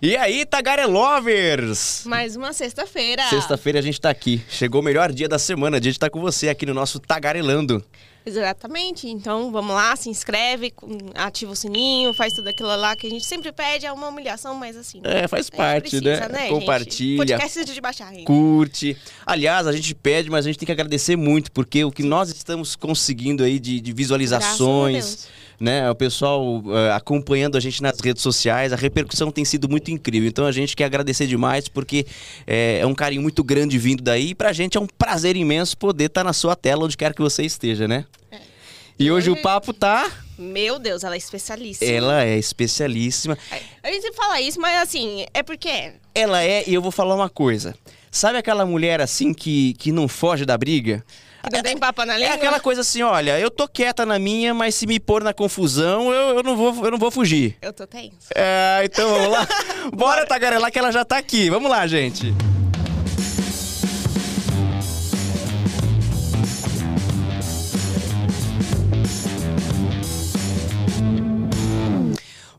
E aí, Tagarelovers! Mais uma sexta-feira. Sexta-feira a gente tá aqui. Chegou o melhor dia da semana, dia de estar com você aqui no nosso Tagarelando. Exatamente. Então vamos lá, se inscreve, ativa o sininho, faz tudo aquilo lá que a gente sempre pede. É uma humilhação, mas assim. É, faz parte, precisa, né? né? Compartilha. Gente? Podcast de baixar renda. Curte. Aliás, a gente pede, mas a gente tem que agradecer muito, porque o que nós estamos conseguindo aí de, de visualizações né? O pessoal uh, acompanhando a gente nas redes sociais, a repercussão tem sido muito incrível. Então a gente quer agradecer demais porque é, é um carinho muito grande vindo daí e pra gente é um prazer imenso poder estar tá na sua tela onde quer que você esteja, né? É. E hoje, hoje o papo tá meu Deus, ela é especialíssima. Ela é especialíssima. A gente fala isso, mas assim, é porque. Ela é, e eu vou falar uma coisa. Sabe aquela mulher assim que, que não foge da briga? Que não tem papo na língua? É aquela coisa assim, olha, eu tô quieta na minha, mas se me pôr na confusão, eu, eu, não, vou, eu não vou fugir. Eu tô tenso. É, então vamos lá. Bora, Tagarelar, que ela já tá aqui. Vamos lá, gente.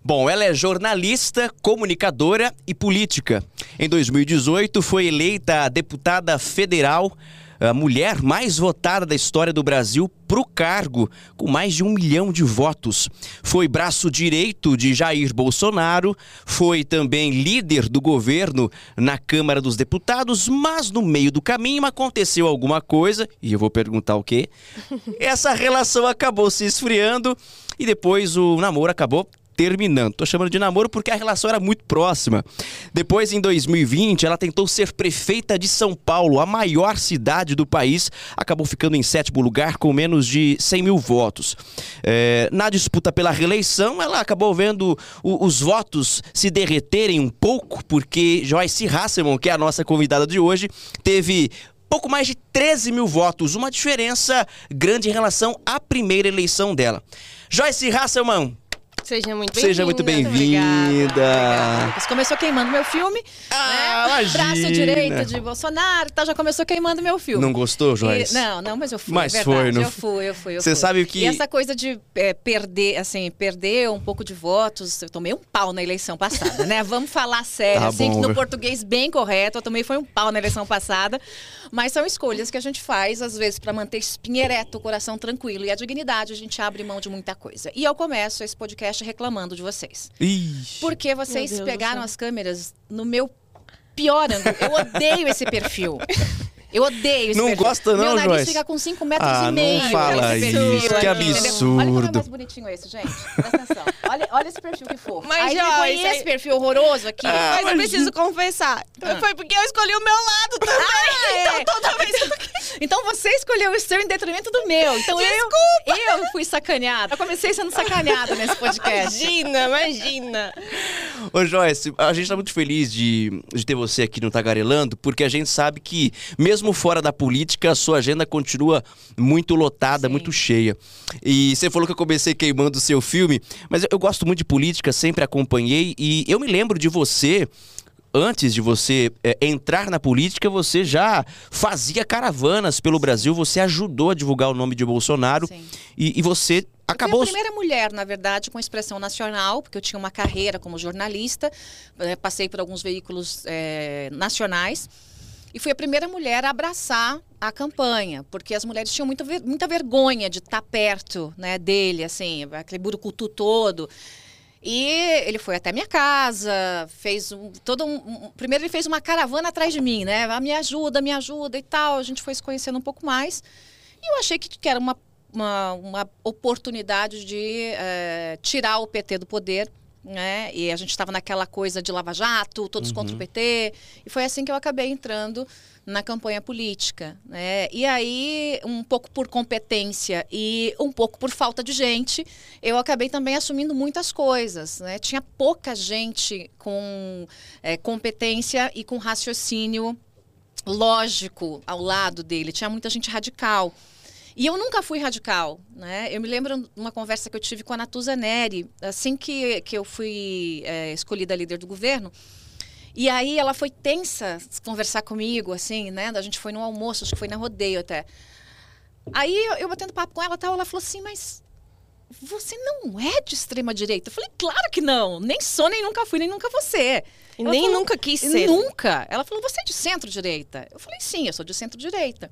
Bom, ela é jornalista, comunicadora e política. Em 2018, foi eleita deputada federal a mulher mais votada da história do Brasil para o cargo, com mais de um milhão de votos. Foi braço direito de Jair Bolsonaro, foi também líder do governo na Câmara dos Deputados, mas no meio do caminho aconteceu alguma coisa, e eu vou perguntar o quê? Essa relação acabou se esfriando e depois o namoro acabou terminando. Tô chamando de namoro porque a relação era muito próxima. Depois, em 2020, ela tentou ser prefeita de São Paulo, a maior cidade do país, acabou ficando em sétimo lugar com menos de 100 mil votos. É, na disputa pela reeleição, ela acabou vendo o, os votos se derreterem um pouco, porque Joyce Hasselman, que é a nossa convidada de hoje, teve pouco mais de 13 mil votos, uma diferença grande em relação à primeira eleição dela. Joyce Hasselman, Seja muito bem-vinda. Seja muito bem-vinda. Começou queimando meu filme. Ah, né? imagina. Braço direito de Bolsonaro, tá, já começou queimando meu filme. Não gostou, Joyce? E, não, não, mas eu fui. Mas é foi, não Eu fui, eu fui. Você sabe o que. E essa coisa de é, perder, assim, perder um pouco de votos. Eu tomei um pau na eleição passada, né? Vamos falar sério, tá assim, bom, no português bem correto. Eu também foi um pau na eleição passada. Mas são escolhas que a gente faz, às vezes, para manter espinha ereta, o coração tranquilo. E a dignidade, a gente abre mão de muita coisa. E eu começo esse podcast reclamando de vocês. Ixi. Porque vocês pegaram as câmeras no meu pior ângulo. Eu odeio esse perfil. Eu odeio esse Não perfil. gosta não, Meu nariz Joyce? fica com 5 metros Ah, e meio. não fala esse isso, perfil que absurdo. Olha como é mais bonitinho esse, gente. Presta atenção. Olha, olha esse perfil que fofo. Mas, aí Joyce, aí- esse perfil horroroso aqui. Ah, Mas eu imagina. preciso confessar. Ah. Foi porque eu escolhi o meu lado também. Ah, é. Então toda vez eu Então você escolheu o seu em detrimento do meu. Então eu, eu fui sacaneada. Eu comecei sendo sacaneada nesse podcast. Imagina, imagina. Ô Joyce, a gente tá muito feliz de, de ter você aqui no Tagarelando, porque a gente sabe que, mesmo fora da política, a sua agenda continua muito lotada, Sim. muito cheia. E você falou que eu comecei queimando o seu filme, mas eu, eu gosto muito de política, sempre acompanhei, e eu me lembro de você. Antes de você é, entrar na política, você já fazia caravanas pelo Brasil, você ajudou a divulgar o nome de Bolsonaro e, e você acabou. Eu fui a primeira mulher, na verdade, com expressão nacional, porque eu tinha uma carreira como jornalista, eh, passei por alguns veículos eh, nacionais. E fui a primeira mulher a abraçar a campanha, porque as mulheres tinham muita, muita vergonha de estar perto né, dele, assim, aquele burucutu todo. E ele foi até minha casa, fez um, todo um, um- Primeiro ele fez uma caravana atrás de mim, né? Ah, me ajuda, me ajuda e tal. A gente foi se conhecendo um pouco mais. E eu achei que, que era uma, uma, uma oportunidade de eh, tirar o PT do poder. Né? E a gente estava naquela coisa de Lava Jato, todos contra o PT. E foi assim que eu acabei entrando na campanha política. Né? E aí, um pouco por competência e um pouco por falta de gente, eu acabei também assumindo muitas coisas. Né? Tinha pouca gente com eh, competência e com raciocínio lógico ao lado dele. Tinha muita gente radical. E eu nunca fui radical, né? Eu me lembro de uma conversa que eu tive com a Natuza Neri, assim que, que eu fui eh, escolhida líder do governo. E aí ela foi tensa conversar comigo, assim, né? A gente foi no almoço, acho que foi na rodeio até. Aí eu, eu batendo papo com ela tal, ela falou assim, mas você não é de extrema direita? Eu falei, claro que não, nem sou, nem nunca fui, nem nunca ser. E nem falou, nunca quis ser. Nunca. Ela falou, você é de centro-direita? Eu falei, sim, eu sou de centro-direita.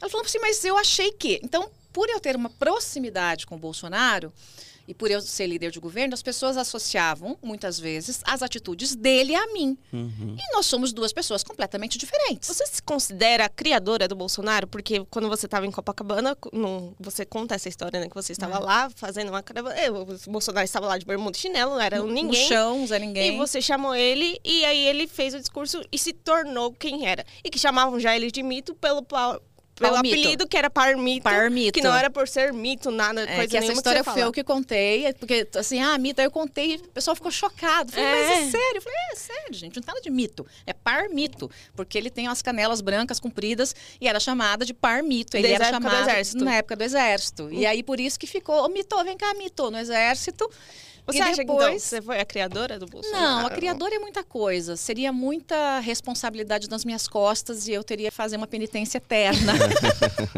Ela falou assim, mas eu achei que. Então, por eu ter uma proximidade com o Bolsonaro e por eu ser líder de governo, as pessoas associavam, muitas vezes, as atitudes dele a mim. Uhum. E nós somos duas pessoas completamente diferentes. Você se considera a criadora do Bolsonaro? Porque quando você estava em Copacabana, não- você conta essa história, né? Que você estava lá fazendo uma caravana. eh, O Bolsonaro estava lá de bermuda e chinelo, não era um ninguém. No chão, Zé Ninguém. E você chamou ele, e aí ele fez o discurso e se tornou quem era. E que chamavam já ele de mito pelo, pelo Palmito. apelido que era Parmito. Parmito. Que não era por ser mito, nada, É, coisa que essa história que foi eu que contei, é porque assim, ah, mito, aí eu contei, o pessoal ficou chocado. Falei, mas É. é sério? Eu falei, é, sério, gente, não tem nada de mito, é par mito, porque ele tem umas canelas brancas compridas e era chamada de par mito, ele Desde era chamado exército. na época do exército. E aí por isso que ficou, mito, vem cá, mito, no exército. Você e acha que então, depois... você foi a criadora do Bolsonaro? Não, a criadora é muita coisa. Seria muita responsabilidade nas minhas costas e eu teria que fazer uma penitência eterna.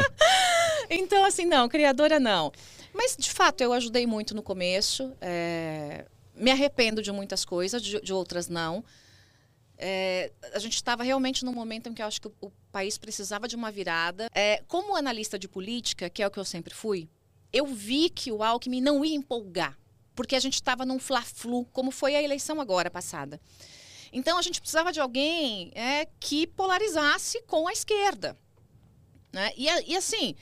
então, assim, não, criadora não. Mas, de fato, eu ajudei muito no começo. é, Me arrependo de muitas coisas, de, de outras não. É, a gente estava realmente num momento em que eu acho que o, o país precisava de uma virada. É, como analista de política, que é o que eu sempre fui, eu vi que o Alckmin não ia empolgar, porque a gente estava num fla-flu, como foi a eleição agora passada. Então a gente precisava de alguém é, que polarizasse com a esquerda. Né? E, e assim,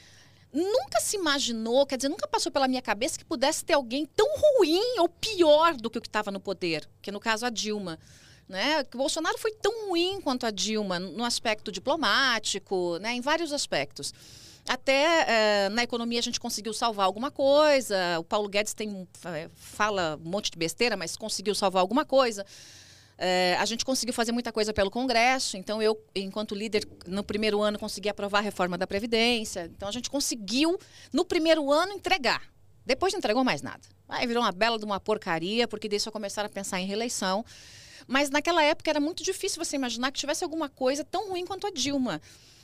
nunca se imaginou, quer dizer, nunca passou pela minha cabeça que pudesse ter alguém tão ruim ou pior do que o que estava no poder, que no caso a Dilma. Né? Que o Bolsonaro foi tão ruim quanto a Dilma no aspecto diplomático, né? em vários aspectos. Até eh, na economia a gente conseguiu salvar alguma coisa. O Paulo Guedes tem, eh, fala um monte de besteira, mas conseguiu salvar alguma coisa. Eh, a gente conseguiu fazer muita coisa pelo Congresso. Então, eu, enquanto líder, no primeiro ano, consegui aprovar a reforma da Previdência. Então, a gente conseguiu, no primeiro ano, entregar. Depois não entregou mais nada. Aí virou uma bela de uma porcaria, porque daí só começaram a pensar em reeleição. Mas naquela época era muito difícil você imaginar que tivesse alguma coisa tão ruim quanto a Dilma.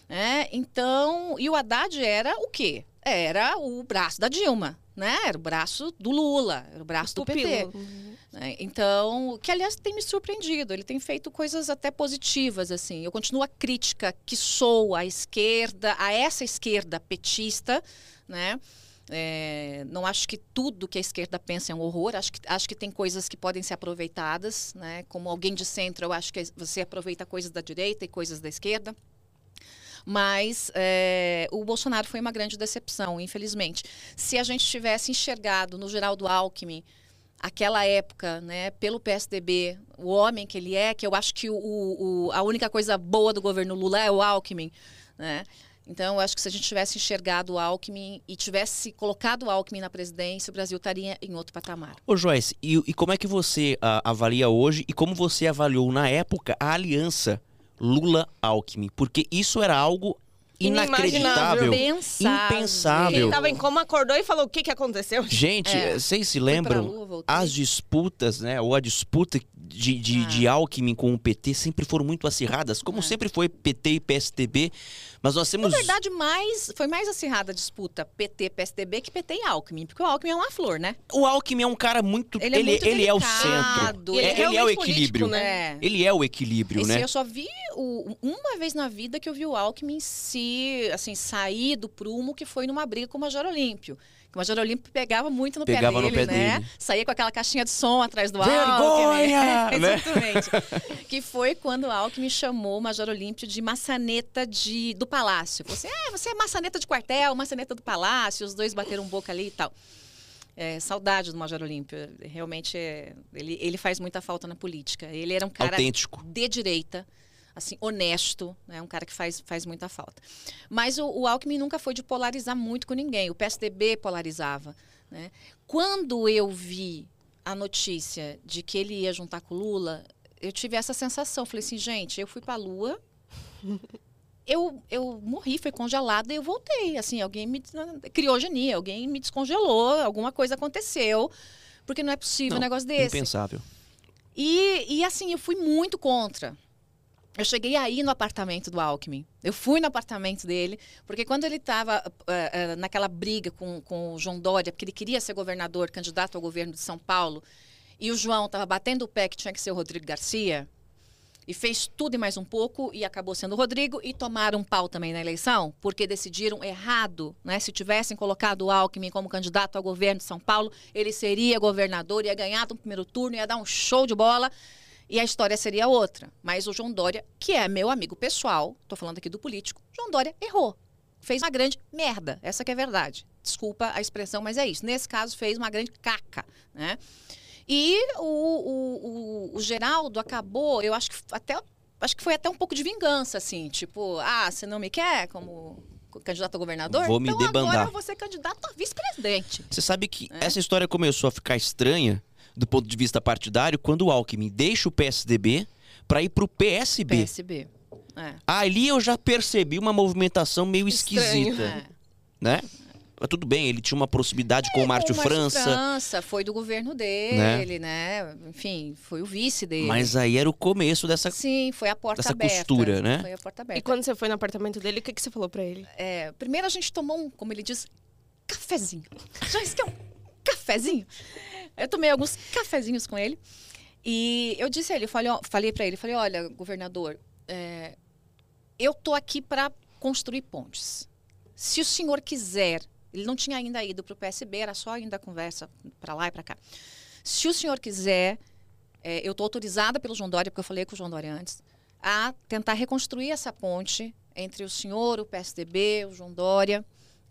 né? então, e o Haddad era o quê? Era o braço da Dilma, né? Era o braço do Lula, era o braço do PT. Pupilo. né? Então, que aliás tem me surpreendido. Ele tem feito coisas até positivas, assim. Eu continuo a crítica que sou à esquerda, a essa esquerda petista, né? É, não acho que tudo que a esquerda pensa é um horror. Acho que, acho que tem coisas que podem ser aproveitadas, né? Como alguém de centro, eu acho que você aproveita coisas da direita e coisas da esquerda. Mas é, o Bolsonaro foi uma grande decepção, infelizmente. Se a gente tivesse enxergado no Geraldo Alckmin aquela época, né, pelo PSDB, o homem que ele é, que eu acho que o, o- a única coisa boa do governo Lula é o Alckmin, né? Então, eu acho que se a gente tivesse enxergado o Alckmin e tivesse colocado o Alckmin na presidência, o Brasil estaria em outro patamar. Ô Joyce, e, e como é que você ah, avalia hoje e como você avaliou na época a aliança Lula-Alckmin? Porque isso era algo Inimaginável. inacreditável. Impensável. Impensável. Ele tava em coma, acordou e falou o que, que aconteceu. Gente, É. vocês se lembram? Lua. As disputas, né? Ou a disputa de, de, Ah. de Alckmin com o PT sempre foram muito acirradas, como É. sempre foi PT e PSDB. Mas nós temos. Na verdade, mais, foi mais acirrada a disputa PT-PSDB que PT e Alckmin, porque o Alckmin é uma flor, né? O Alckmin é um cara muito. Ele é muito ele é o centro. ele é É- ele é o equilíbrio. político, né? É. Ele é o equilíbrio, Esse né? eu só vi o- uma vez na vida que eu vi o Alckmin se, assim, sair do prumo que foi numa briga com o Major Olímpio. O Major Olímpio pegava muito no Pegava pé no dele, pé né? dele. Saía com aquela caixinha de som atrás do Vergonha! Alckmin. Né? Exatamente. que foi quando o Alckmin chamou o Major Olímpio de maçaneta de, do palácio. Falou assim, ah, você é maçaneta de quartel, maçaneta do palácio. Os dois bateram boca ali e tal. É, saudade do Major Olímpio. Realmente, é, ele, ele faz muita falta na política. Ele era um cara Autêntico. de direita, assim, honesto, né? Um cara que faz, faz muita falta. Mas o, o Alckmin nunca foi de polarizar muito com ninguém. O PSDB polarizava, né? Quando eu vi a notícia de que ele ia juntar com o Lula, eu tive essa sensação. Falei assim, gente, eu fui para a Lua, eu, eu morri, fui congelada e eu voltei. Assim, alguém me criogenia, alguém me descongelou, alguma coisa aconteceu, porque não é possível Não, um negócio desse. Impensável. E, e assim, eu fui muito contra. Eu cheguei aí no apartamento do Alckmin. Eu fui no apartamento dele, porque quando ele estava naquela briga com, com o João Dória, porque ele queria ser governador, candidato ao governo de São Paulo, e o João estava batendo o pé que tinha que ser o Rodrigo Garcia, e fez tudo e mais um pouco e acabou sendo o Rodrigo e tomaram um pau também na eleição, porque decidiram errado, né? Se tivessem colocado o Alckmin como candidato ao governo de São Paulo, ele seria governador, ia ganhar no primeiro turno, ia dar um show de bola e a história seria outra. Mas o João Dória, que é meu amigo pessoal, tô falando aqui do político, João Dória errou. Fez uma grande merda, essa que é a verdade. Desculpa a expressão, mas é isso. Nesse caso, fez uma grande caca, né? E o, o, o, o Geraldo acabou, eu acho que até acho que foi até um pouco de vingança, assim, tipo, ah, você não me quer como candidato a governador? Vou me então debandar. agora eu vou ser candidato a vice-presidente. Você sabe que É. essa história começou a ficar estranha do ponto de vista partidário quando o Alckmin deixa o PSDB para ir pro PSB. PSB. É. Ali eu já percebi uma movimentação meio Estranho. esquisita, É. né? Mas tudo bem, ele tinha uma proximidade com o Márcio França, França, foi do governo dele, né? Enfim, foi o vice dele. mas aí era o começo dessa Sim, foi a porta dessa aberta. costura, né? Foi a porta aberta. E quando você foi no apartamento dele, o que, que você falou pra ele? É, primeiro a gente tomou um, como ele diz, cafezinho. Já isso que é um cafezinho. Eu tomei alguns cafezinhos com ele. E eu disse a ele, falei, falei para ele, falei, olha, governador, é, eu tô aqui para construir pontes. Se o senhor quiser, ele não tinha ainda ido para o PSB, era só ainda conversa para lá e para cá. Se o senhor quiser, é, eu estou autorizada pelo João Dória, porque eu falei com o João Dória antes, a tentar reconstruir essa ponte entre o senhor, o PSDB, o João Dória.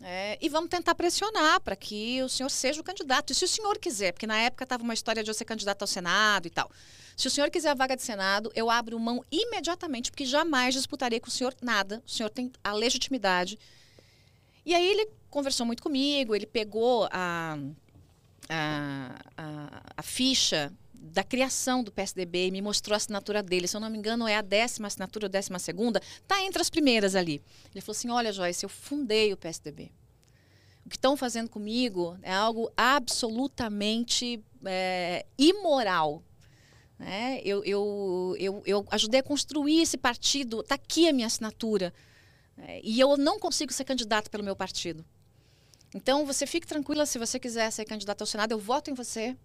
É, e vamos tentar pressionar para que o senhor seja o candidato. E se o senhor quiser, porque na época estava uma história de eu ser candidato ao Senado e tal. Se o senhor quiser a vaga de Senado, eu abro mão imediatamente, porque jamais disputarei com o senhor nada. O senhor tem a legitimidade. E aí ele conversou muito comigo, ele pegou a, a, a, a ficha da criação do PSDB e me mostrou a assinatura dele. Se eu não me engano, é a décima assinatura ou décima segunda. Está entre as primeiras ali. Ele falou assim: olha, Joyce, eu fundei o PSDB. O que estão fazendo comigo é algo absolutamente é, imoral. né? Eu, eu, eu, eu ajudei a construir esse partido, está aqui a minha assinatura. É, e eu não consigo ser candidato pelo meu partido. Então, você fique tranquila, se você quiser ser candidato ao Senado, eu voto em você.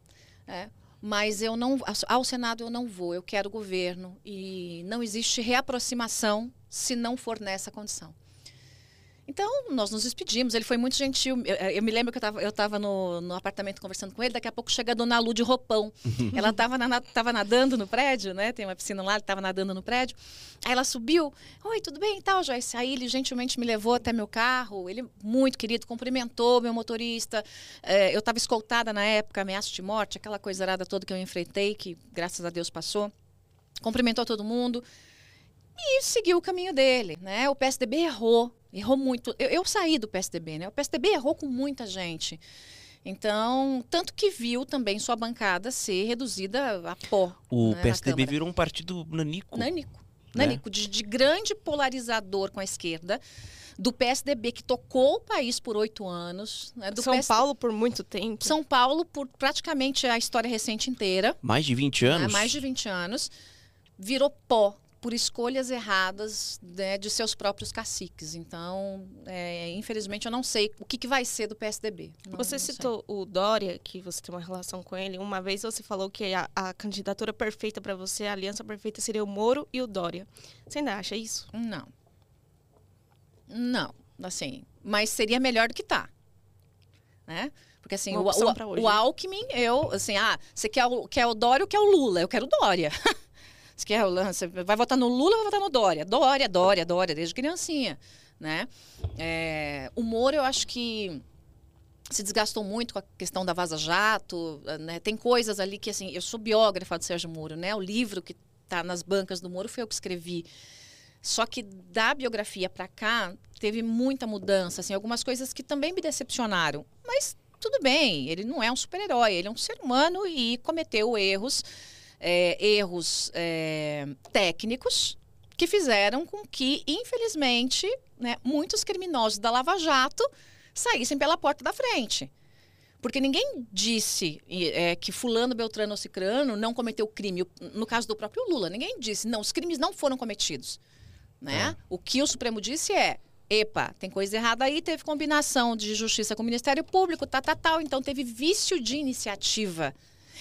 é, mas eu não ao Senado eu não vou, eu quero governo. E não existe reaproximação se não for nessa condição. Então, nós nos despedimos. Ele foi muito gentil. Eu, eu me lembro que eu estava no, no apartamento conversando com ele. Daqui a pouco chega a dona Lu de roupão. ela estava na, tava nadando no prédio, né? Tem uma piscina lá, ele estava nadando no prédio. Aí ela subiu. Oi, tudo bem e tal, Joyce? Aí ele gentilmente me levou até meu carro. Ele, muito querido, cumprimentou meu motorista. É, eu estava escoltada na época, ameaça de morte, aquela coisa arada toda que eu enfrentei, que graças a Deus passou. Cumprimentou todo mundo e seguiu o caminho dele, né? O PSDB errou, errou muito. Eu, eu, saí do PSDB, né? O PSDB errou com muita gente. Então, tanto que viu também sua bancada ser reduzida a pó. O né, PSDB virou um partido nanico. Nanico. Nanico, de, de grande polarizador com a esquerda do PSDB que tocou o país por oito anos. Né, do São. Paulo por muito tempo. São Paulo por praticamente a história recente inteira. Mais de 20 anos. Né, mais de 20 anos. Virou pó por escolhas erradas né, de seus próprios caciques. Então, é, infelizmente, eu não sei o que, que vai ser do PSDB. Não, você não citou sei. o Dória, que você tem uma relação com ele. Uma vez você falou que a, a candidatura perfeita para você, a aliança perfeita, seria o Moro e o Dória. Você ainda acha isso? Não. Não, assim. Mas seria melhor do que tá. Né? Porque assim, o, o, o, Alckmin, eu, assim, ah, você quer o, quer o Dória ou quer o Lula? Eu quero o Dória. você, quer, você vai votar no Lula ou vai votar no Dória? Dória, Dória, Dória, desde criancinha, né? É, o Moro, eu acho que se desgastou muito com a questão da Vaza Jato, né? Tem coisas ali que, assim, eu sou biógrafa do Sérgio Moro, né? O livro que está nas bancas do Moro foi eu que escrevi. Só que da biografia para cá teve muita mudança, assim, algumas coisas que também me decepcionaram. Mas tudo bem, ele não é um super-herói, ele é um ser humano e cometeu erros, é, erros é, técnicos que fizeram com que, infelizmente, né, muitos criminosos da Lava Jato saíssem pela porta da frente. Porque ninguém disse é, que fulano, beltrano ou cicrano não cometeu crime. No caso do próprio Lula, ninguém disse, não, os crimes não foram cometidos. Né? É. O que o Supremo disse é, epa, tem coisa errada aí, teve combinação de justiça com o Ministério Público, tal, tal, tal, então teve vício de iniciativa.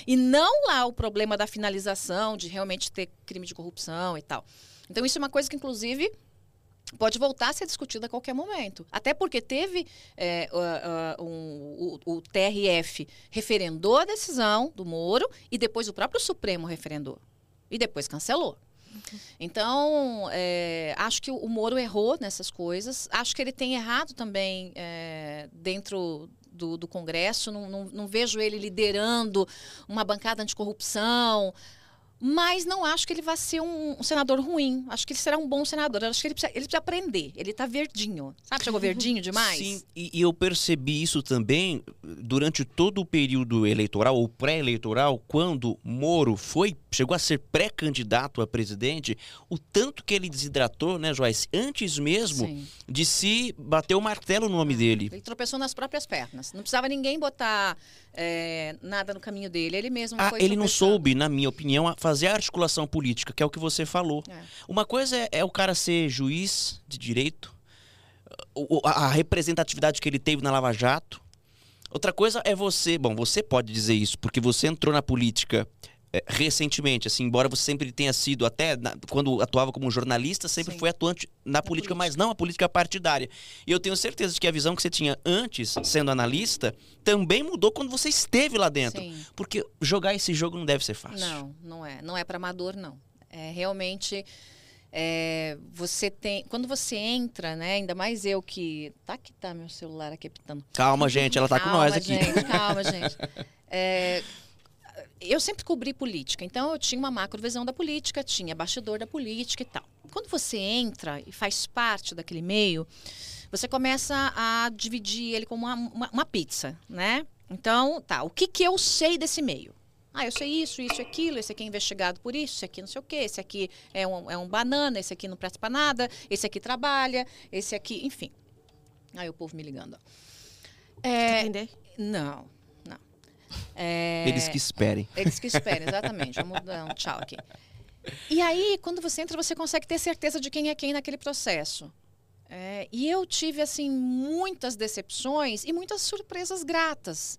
E não lá o problema da finalização, de realmente ter crime de corrupção e tal. Então, isso é uma coisa que, inclusive, pode voltar a ser discutida a qualquer momento. Até porque teve é, uh, um, o, o, TRF referendou a decisão do Moro e depois o próprio Supremo referendou. E depois cancelou. Então, é, acho que o Moro errou nessas coisas. Acho que ele tem errado também é, dentro do, do Congresso. Não, não, não, vejo ele liderando uma bancada anticorrupção. Mas não acho que ele vai ser um, um, senador ruim. Acho que ele será um bom senador. Acho que ele precisa, ele precisa aprender. Ele está verdinho. Sabe, chegou verdinho demais? Sim, e, e, eu percebi isso também durante todo o período eleitoral ou pré-eleitoral, quando Moro foi, chegou a ser pré-candidato a presidente, o tanto que ele desidratou, né, Joyce, antes mesmo Sim. de se bater o martelo no nome dele. Ele tropeçou nas próprias pernas. Não precisava ninguém botar é, nada no caminho dele. Ele mesmo ah, Ele não soube, na minha opinião, fazer a articulação política, que é o que você falou. É. Uma coisa é, é, o cara ser juiz de direito, a, a representatividade que ele teve na Lava Jato. Outra coisa é você, bom, você pode dizer isso, porque você entrou na política é, recentemente, assim, embora você sempre tenha sido, até na, quando atuava como jornalista, sempre Sim. foi atuante na política, política, mas não a política partidária. E eu tenho certeza de que a visão que você tinha antes, sendo analista, também mudou quando você esteve lá dentro. Sim. Porque jogar esse jogo não deve ser fácil. Não, não é. Não é para amador, não. É realmente. É, você tem quando você entra né ainda mais eu que tá que tá meu celular aqui apitando calma gente ela tá calma, com nós aqui gente, calma gente é, eu sempre cobri política, então eu tinha uma macrovisão da política, tinha bastidor da política e tal. Quando você entra e faz parte daquele meio, você começa a dividir ele como uma, uma, uma pizza, né? Então, tá, o que, que eu sei desse meio? Ah, eu sei isso, isso, aquilo, esse aqui é investigado por isso, esse aqui não sei o quê, esse aqui é um, é um banana, esse aqui não presta pra nada, esse aqui trabalha, esse aqui, enfim. Aí o povo me ligando. Ó. É, entender? Não. É... Eles que esperem. Eles que esperem, exatamente. Vamos dar um tchau aqui. E aí, quando você entra, você consegue ter certeza de quem é quem naquele processo. É, e eu tive, assim, muitas decepções e muitas surpresas gratas.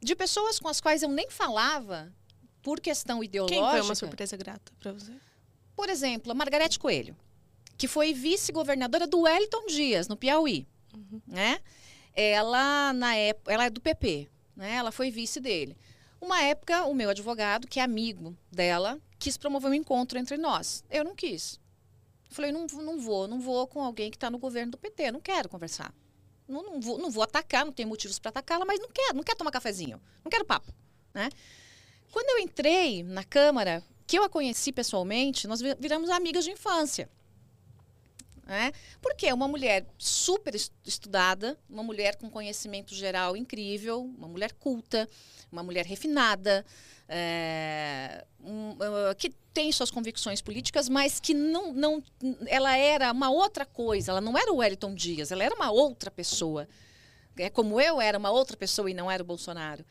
De pessoas com as quais eu nem falava por questão ideológica. Quem foi uma surpresa grata para você? Por exemplo, a Margarete Coelho, que foi vice-governadora do Wellington Dias, no Piauí. Uhum. Né? Ela, na época, ela é do PP. Né? Ela foi vice dele. Uma época, o meu advogado, que é amigo dela, quis promover um encontro entre nós. Eu não quis. Falei, não, não vou, não vou com alguém que está no governo do PT, não quero conversar. Não, não, vou, não vou atacar, não tenho motivos para atacá-la, mas não quero, não quero tomar cafezinho, não quero papo. Né? Quando eu entrei na Câmara, que eu a conheci pessoalmente, nós viramos amigas de infância. Né? Porque é uma mulher super estudada, uma mulher com conhecimento geral incrível, uma mulher culta, uma mulher refinada, é, um, uh, que tem suas convicções políticas, mas que não, não, ela era uma outra coisa, ela não era o Wellington Dias, ela era uma outra pessoa. É como eu era uma outra pessoa e não era o Bolsonaro.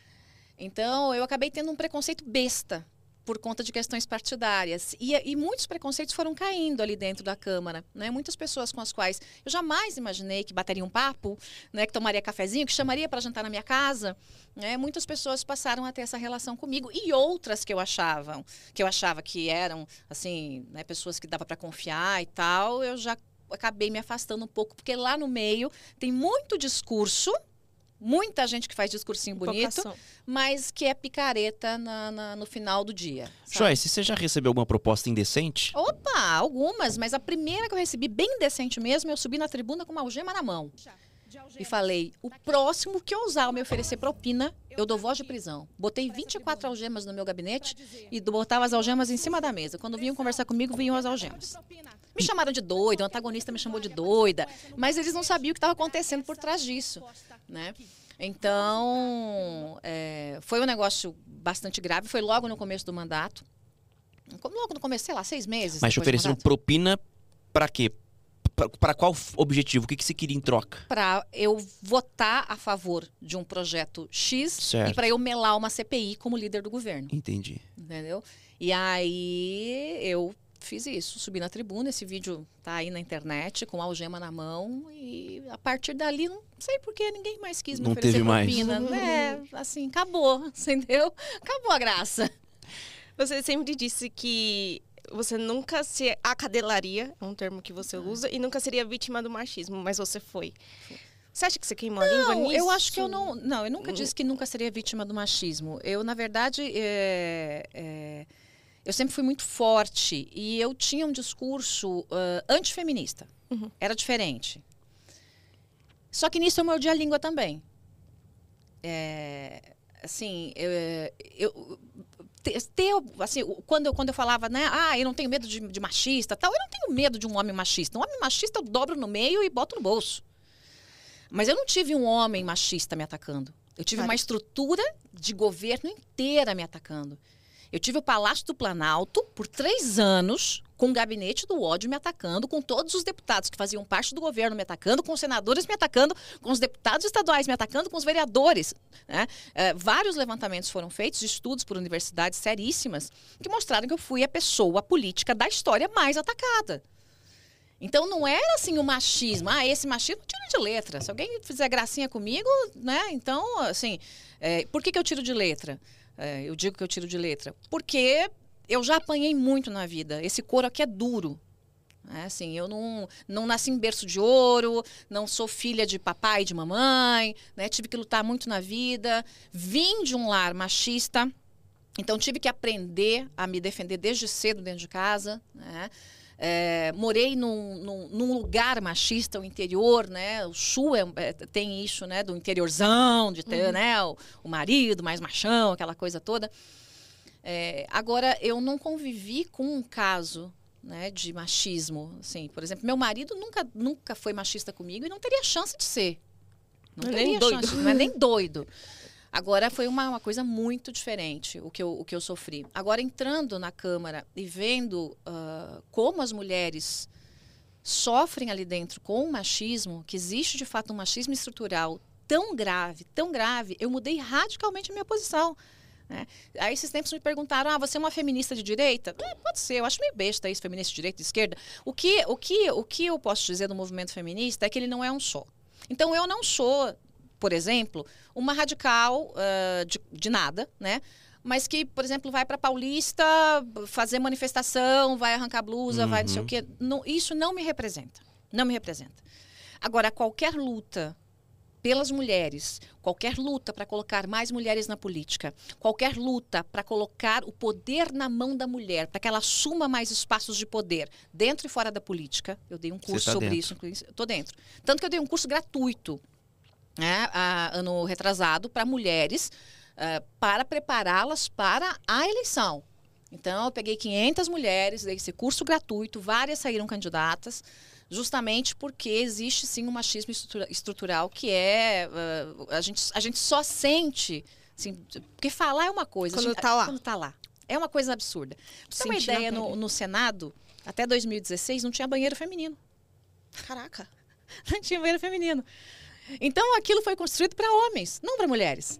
Então, eu acabei tendo um preconceito besta por conta de questões partidárias. E, e, muitos preconceitos foram caindo ali dentro da Câmara. Né? Muitas pessoas com as quais eu jamais imaginei que bateria um papo, né? que tomaria cafezinho, que chamaria para jantar na minha casa. Né? Muitas pessoas passaram a ter essa relação comigo. E outras que eu achava, que eu achava que eram assim, né? pessoas que dava para confiar e tal, eu já acabei me afastando um pouco, porque lá no meio tem muito discurso muita gente que faz discursinho bonito, mas que é picareta na, na, no final do dia. Sabe? Joyce, você já recebeu alguma proposta indecente? Opa, algumas, mas a primeira que eu recebi, bem decente mesmo, eu subi na tribuna com uma algema na mão. E falei: o próximo que ousar me oferecer propina, eu dou voz de prisão. Botei 24 algemas no meu gabinete e botava as algemas em cima da mesa. Quando vinham conversar comigo, vinham as algemas. Me chamaram de doida, o antagonista me chamou de doida, mas eles não sabiam o que estava acontecendo por trás disso. Né? Então, é, foi um negócio bastante grave. Foi logo no começo do mandato. Logo no começo, sei lá, seis meses. Mas te ofereceram propina para quê? para qual objetivo? O que, que você queria em troca? Para eu votar a favor de um projeto X certo. e para eu melar uma CPI como líder do governo. Entendi. Entendeu? E aí eu fiz isso, subi na tribuna, esse vídeo tá aí na internet, com a algema na mão, e a partir dali, não sei porque ninguém mais quis me Não oferecer teve mais. propina. É, assim, acabou, entendeu? Acabou a graça. Você sempre disse que você nunca se acadelaria, é um termo que você usa, e nunca seria vítima do machismo, mas você foi. Você acha que você queimou a língua Não, nisso? eu acho que eu não. Não, eu nunca disse que nunca seria vítima do machismo. Eu, na verdade, é, é, eu sempre fui muito forte e eu tinha um discurso ah, antifeminista. Era diferente. Só que nisso eu mordi a língua também. É, assim, eu, eu ter, assim, quando eu, quando eu falava, né, ah, eu não tenho medo de, de machista, tal, eu não tenho medo de um homem machista. Um homem machista eu dobro no meio e boto no bolso. Mas eu não tive um homem machista me atacando. Eu tive Claro. uma estrutura de governo inteira me atacando. Eu tive o Palácio do Planalto por três anos, com o gabinete do ódio me atacando, com todos os deputados que faziam parte do governo me atacando, com os senadores me atacando, com os deputados estaduais me atacando, com os vereadores. né? Eh, vários levantamentos foram feitos, estudos por universidades seríssimas, que mostraram que eu fui a pessoa política da história mais atacada. Então não era assim o machismo. Ah, esse machismo eu tiro de letra. Se alguém fizer gracinha comigo, né? Então, assim, é, por que, que eu tiro de letra? É, eu digo que eu tiro de letra. Porque eu já apanhei muito na vida. Esse couro aqui é duro. É, assim, eu não, não nasci em berço de ouro, não sou filha de papai e de mamãe, né? Tive que lutar muito na vida. Vim de um lar machista, então tive que aprender a me defender desde cedo dentro de casa, né? É, morei num, num- num lugar machista, o interior, né? O sul é- é- tem isso, né? Do interiorzão, de ter, né? O, o marido mais machão, aquela coisa toda. É, agora, eu não convivi com um caso né, de machismo. Assim, por exemplo, meu marido nunca, nunca foi machista comigo e não teria chance de ser. Não Nem teria doido. chance, não é nem doido. Agora foi uma, uma coisa muito diferente o que, eu, o que eu sofri. Agora, entrando na Câmara e vendo ah, como as mulheres sofrem ali dentro com o machismo, que existe de fato um machismo estrutural tão grave, tão grave, eu mudei radicalmente a minha posição. né? Aí esses tempos me perguntaram: ah, você é uma feminista de direita? É, pode ser, eu acho meio besta isso, feminista de direita e de esquerda. O que, o, que, o que eu posso dizer do movimento feminista é que ele não é um só. Então eu não sou, por exemplo, uma radical ah, de, de nada, né? Mas que, por exemplo, vai para Paulista fazer manifestação, vai arrancar blusa, vai não sei o quê. Não, isso não me representa. Não me representa. Agora, qualquer luta pelas mulheres, qualquer luta para colocar mais mulheres na política, qualquer luta para colocar o poder na mão da mulher, para que ela assuma mais espaços de poder dentro e fora da política. Eu dei um curso tá sobre dentro. isso, estou dentro. Tanto que eu dei um curso gratuito, né, a- ano retrasado, para mulheres, ah, para prepará-las para a eleição. Então, eu peguei 500 mulheres, dei esse curso gratuito, várias saíram candidatas, justamente porque existe sim um machismo estrutura- estrutural que é. ah, a, gente, a gente só sente. Assim, porque falar é uma coisa. Quando gente- tá lá. Quando tá lá. É uma coisa absurda. Pra você ter uma ideia, no, no Senado, até 2016, não tinha banheiro feminino. Caraca. Não tinha banheiro feminino. Então aquilo foi construído para homens, não para mulheres.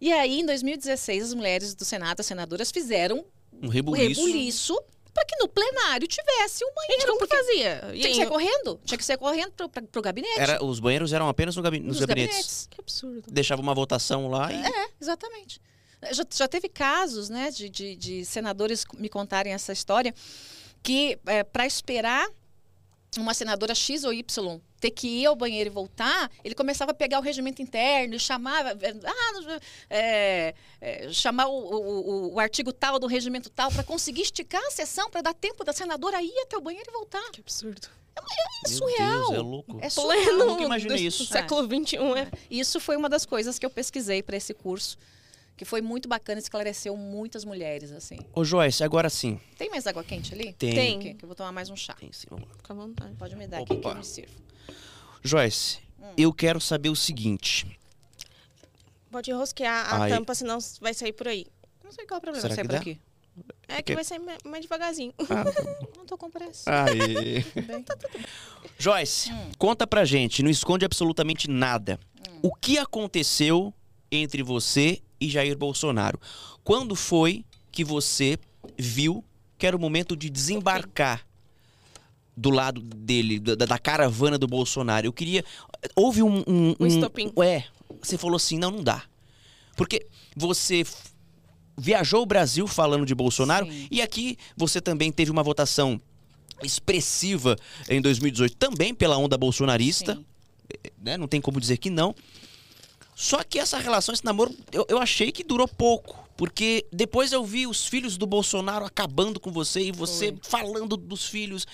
E aí, em 2016, as mulheres do Senado, as senadoras, fizeram Um rebuliço. rebuliço para que no plenário tivesse um Gente, banheiro. como que porque fazia? tinha que ser correndo. Tinha que ser correndo pro, pra, pro gabinete. Era, os banheiros eram apenas no gabi- nos, nos gabinetes. Que absurdo. Deixava uma votação lá e. É, exatamente. Já, já teve casos, né, de, de, de senadores me contarem essa história, que para esperar uma senadora X ou Y ter que ir ao banheiro e voltar, ele começava a pegar o regimento interno e chamava, é, ah, é, é, chamar o, o, o- artigo tal do regimento tal para conseguir esticar a sessão para dar tempo da senadora ir até o banheiro e voltar. Que absurdo. É Meu surreal. Deus, é louco. É surreal. Pleno. nunca imaginei do isso. século XXI, é. Isso foi uma das coisas que eu pesquisei para esse curso, que foi muito bacana, esclareceu muitas mulheres, assim. Ô, Joyce, agora sim. Tem mais água quente ali? Tem. Tem. Que, que eu vou tomar mais um chá. Tem sim, vamos lá. Fica à vontade. Pode me dar aqui que Opa. eu me sirvo. Joyce, Hum. eu quero saber o seguinte. Pode rosquear a Ai. tampa, senão vai sair por aí. Não sei qual é o problema. Será Sai que por dá? aqui. É Que- que vai sair mais devagarzinho. Não tô com pressa. Aí. Bem. Joyce, Hum. conta pra gente, não esconde absolutamente nada. O que aconteceu entre você e Jair Bolsonaro? Quando foi que você viu que era o momento de desembarcar do lado dele, da, da caravana do Bolsonaro. Eu queria. Houve um. Um, Um estopim. É. Você falou assim: não, não dá. Porque você viajou o Brasil falando de Bolsonaro Sim. e aqui você também teve uma votação expressiva em 2018, também pela onda bolsonarista Sim. né? Não tem como dizer que não. Só que essa relação, esse namoro, eu, eu achei que durou pouco. Porque depois eu vi os filhos do Bolsonaro acabando com você e você Foi. falando dos filhos.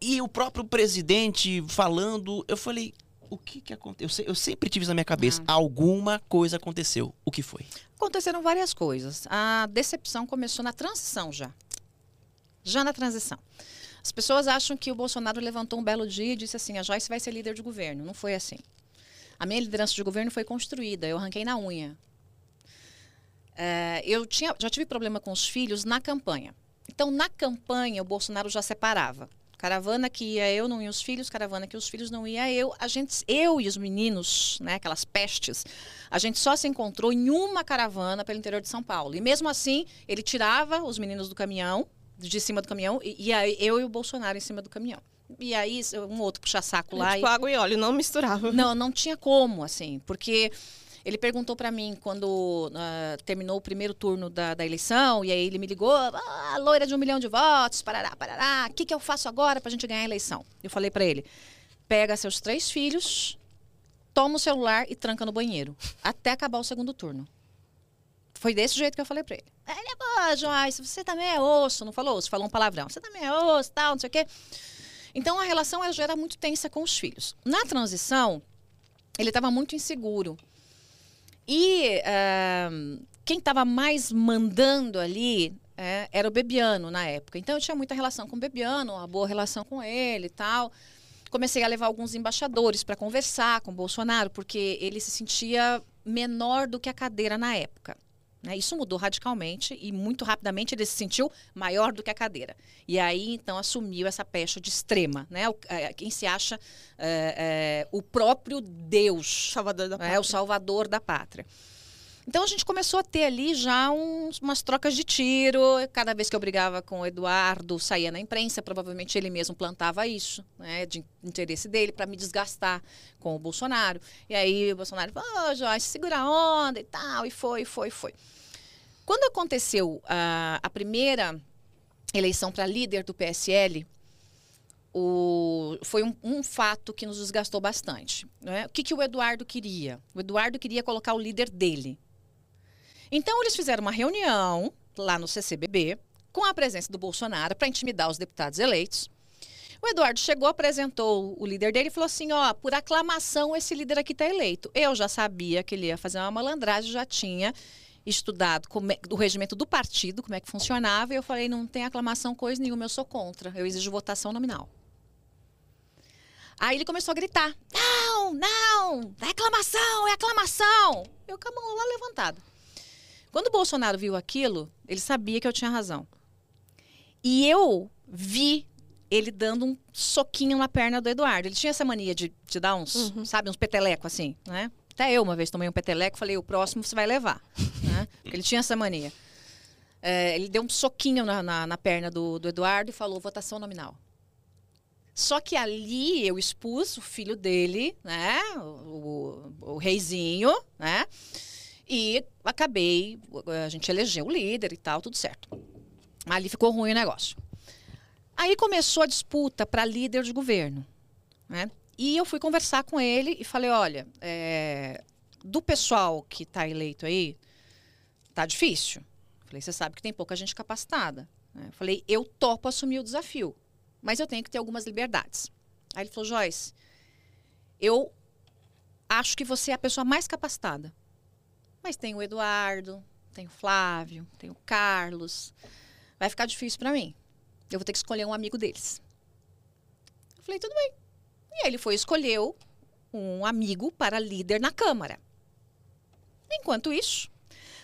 E o próprio presidente falando. Eu falei, o que que aconteceu? Eu, se- eu sempre tive isso na minha cabeça. Ah. Alguma coisa aconteceu. O que foi? Aconteceram várias coisas. A decepção começou na transição já. Já na transição. As pessoas acham que o Bolsonaro levantou um belo dia e disse assim: a Joyce vai ser líder de governo. Não foi assim. A minha liderança de governo foi construída, eu arranquei na unha. É, eu tinha, já tive problema com os filhos na campanha. Então, na campanha, o Bolsonaro já separava. Caravana que ia eu, não ia os filhos, caravana que os filhos não ia eu. A gente, eu e os meninos, né, aquelas pestes, a gente só se encontrou em uma caravana pelo interior de São Paulo. E mesmo assim, ele tirava os meninos do caminhão, de cima do caminhão, e, eu e o Bolsonaro em cima do caminhão. E aí, um outro puxa-saco lá. tipo, e- água e óleo, não misturava. não, não tinha como, assim, porque ele perguntou pra mim quando ah, terminou o primeiro turno da, da eleição, e aí ele me ligou, ah, loira de um milhão de votos, parará, parará, o que, que eu faço agora pra gente ganhar a eleição? Eu falei pra ele, pega seus três filhos, toma o celular e tranca no banheiro, até acabar o segundo turno. Foi desse jeito que eu falei pra ele. Ele, pô, Joyce, você também é osso, não falou osso, falou um palavrão. Você também é osso, tal, não sei o quê. Então a relação ela já era muito tensa com os filhos. Na transição, ele estava muito inseguro. E ah, quem estava mais mandando ali é, era o Bebiano na época. Então eu tinha muita relação com o Bebiano, uma boa relação com ele e tal. Comecei a levar alguns embaixadores para conversar com o Bolsonaro, porque ele se sentia menor do que a cadeira na época. Né? Isso mudou radicalmente e muito rapidamente ele se sentiu maior do que a cadeira. E aí, então, assumiu essa pecha de extrema. Né? O- é, quem se acha é, é, o próprio Deus Salvador da é o salvador da pátria. Então a gente começou a ter ali já uns- umas trocas de tiro. Cada vez que eu brigava com o Eduardo, saía na imprensa, provavelmente ele mesmo plantava isso, né, de interesse dele, para me desgastar com o Bolsonaro. E aí o Bolsonaro falou: Ô, Joyce, segura a onda e tal. E foi, foi, foi. Quando aconteceu a, a primeira eleição para líder do PSL, o- foi um, um fato que nos desgastou bastante. né? O que, que o Eduardo queria? O Eduardo queria colocar o líder dele. Então, eles fizeram uma reunião lá no CCBB, com a presença do Bolsonaro, para intimidar os deputados eleitos. O Eduardo chegou, apresentou o líder dele e falou assim: ó, por aclamação, esse líder aqui está eleito. Eu já sabia que ele ia fazer uma malandragem, já tinha estudado como é- o regimento do partido, como é que funcionava, e eu falei: não tem aclamação coisa nenhuma, eu sou contra, eu exijo votação nominal. Aí ele começou a gritar: Não, não, é aclamação, é aclamação. Eu com a mão lá levantada. Quando o Bolsonaro viu aquilo, ele sabia que eu tinha razão. E eu vi ele dando um soquinho na perna do Eduardo. Ele tinha essa mania de, de dar uns, sabe, uns peteleco assim, né? Até eu uma vez tomei um peteleco, falei, o próximo você vai levar. né? Porque ele tinha essa mania. É, ele deu um soquinho na, na, na perna do, do Eduardo e falou, votação nominal. Só que ali eu expus o filho dele, né? O, o, o reizinho, né? E acabei, a gente elegeu o líder e tal, tudo certo. Ali ficou ruim o negócio. Aí começou a disputa para líder de governo, né? E eu fui conversar com ele e falei, olha, é, do pessoal que está eleito aí, tá difícil. Falei, você sabe que tem pouca gente capacitada. né? Falei, eu topo assumir o desafio, mas eu tenho que ter algumas liberdades. Aí ele falou, Joyce, eu acho que você é a pessoa mais capacitada. Mas tem o Eduardo, tem o Flávio, tem o Carlos. Vai ficar difícil para mim. Eu vou ter que escolher um amigo deles. Eu falei, tudo bem. E ele foi escolheu um amigo para líder na Câmara. Enquanto isso,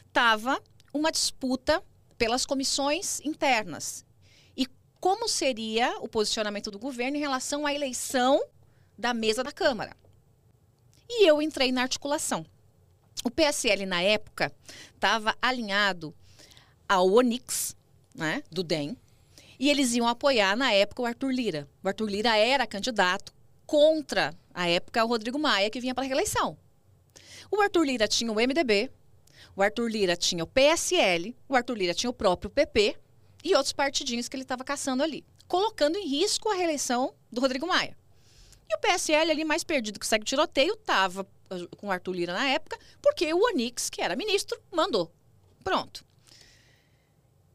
estava uma disputa pelas comissões internas. E como seria o posicionamento do governo em relação à eleição da mesa da Câmara. E eu entrei na articulação. O PSL, na época, estava alinhado ao Onix, né, do DEM, E eles iam apoiar, na época, o Arthur Lira. O Arthur Lira era candidato contra, a época, o Rodrigo Maia, que vinha para a reeleição. O Arthur Lira tinha o MDB, o Arthur Lira tinha o PSL, o Arthur Lira tinha o próprio PP e outros partidinhos que ele estava caçando ali, colocando em risco a reeleição do Rodrigo Maia. E o PSL ali mais perdido que segue tiroteio estava com o Arthur Lira na época, porque o Onix, que era ministro, mandou. Pronto.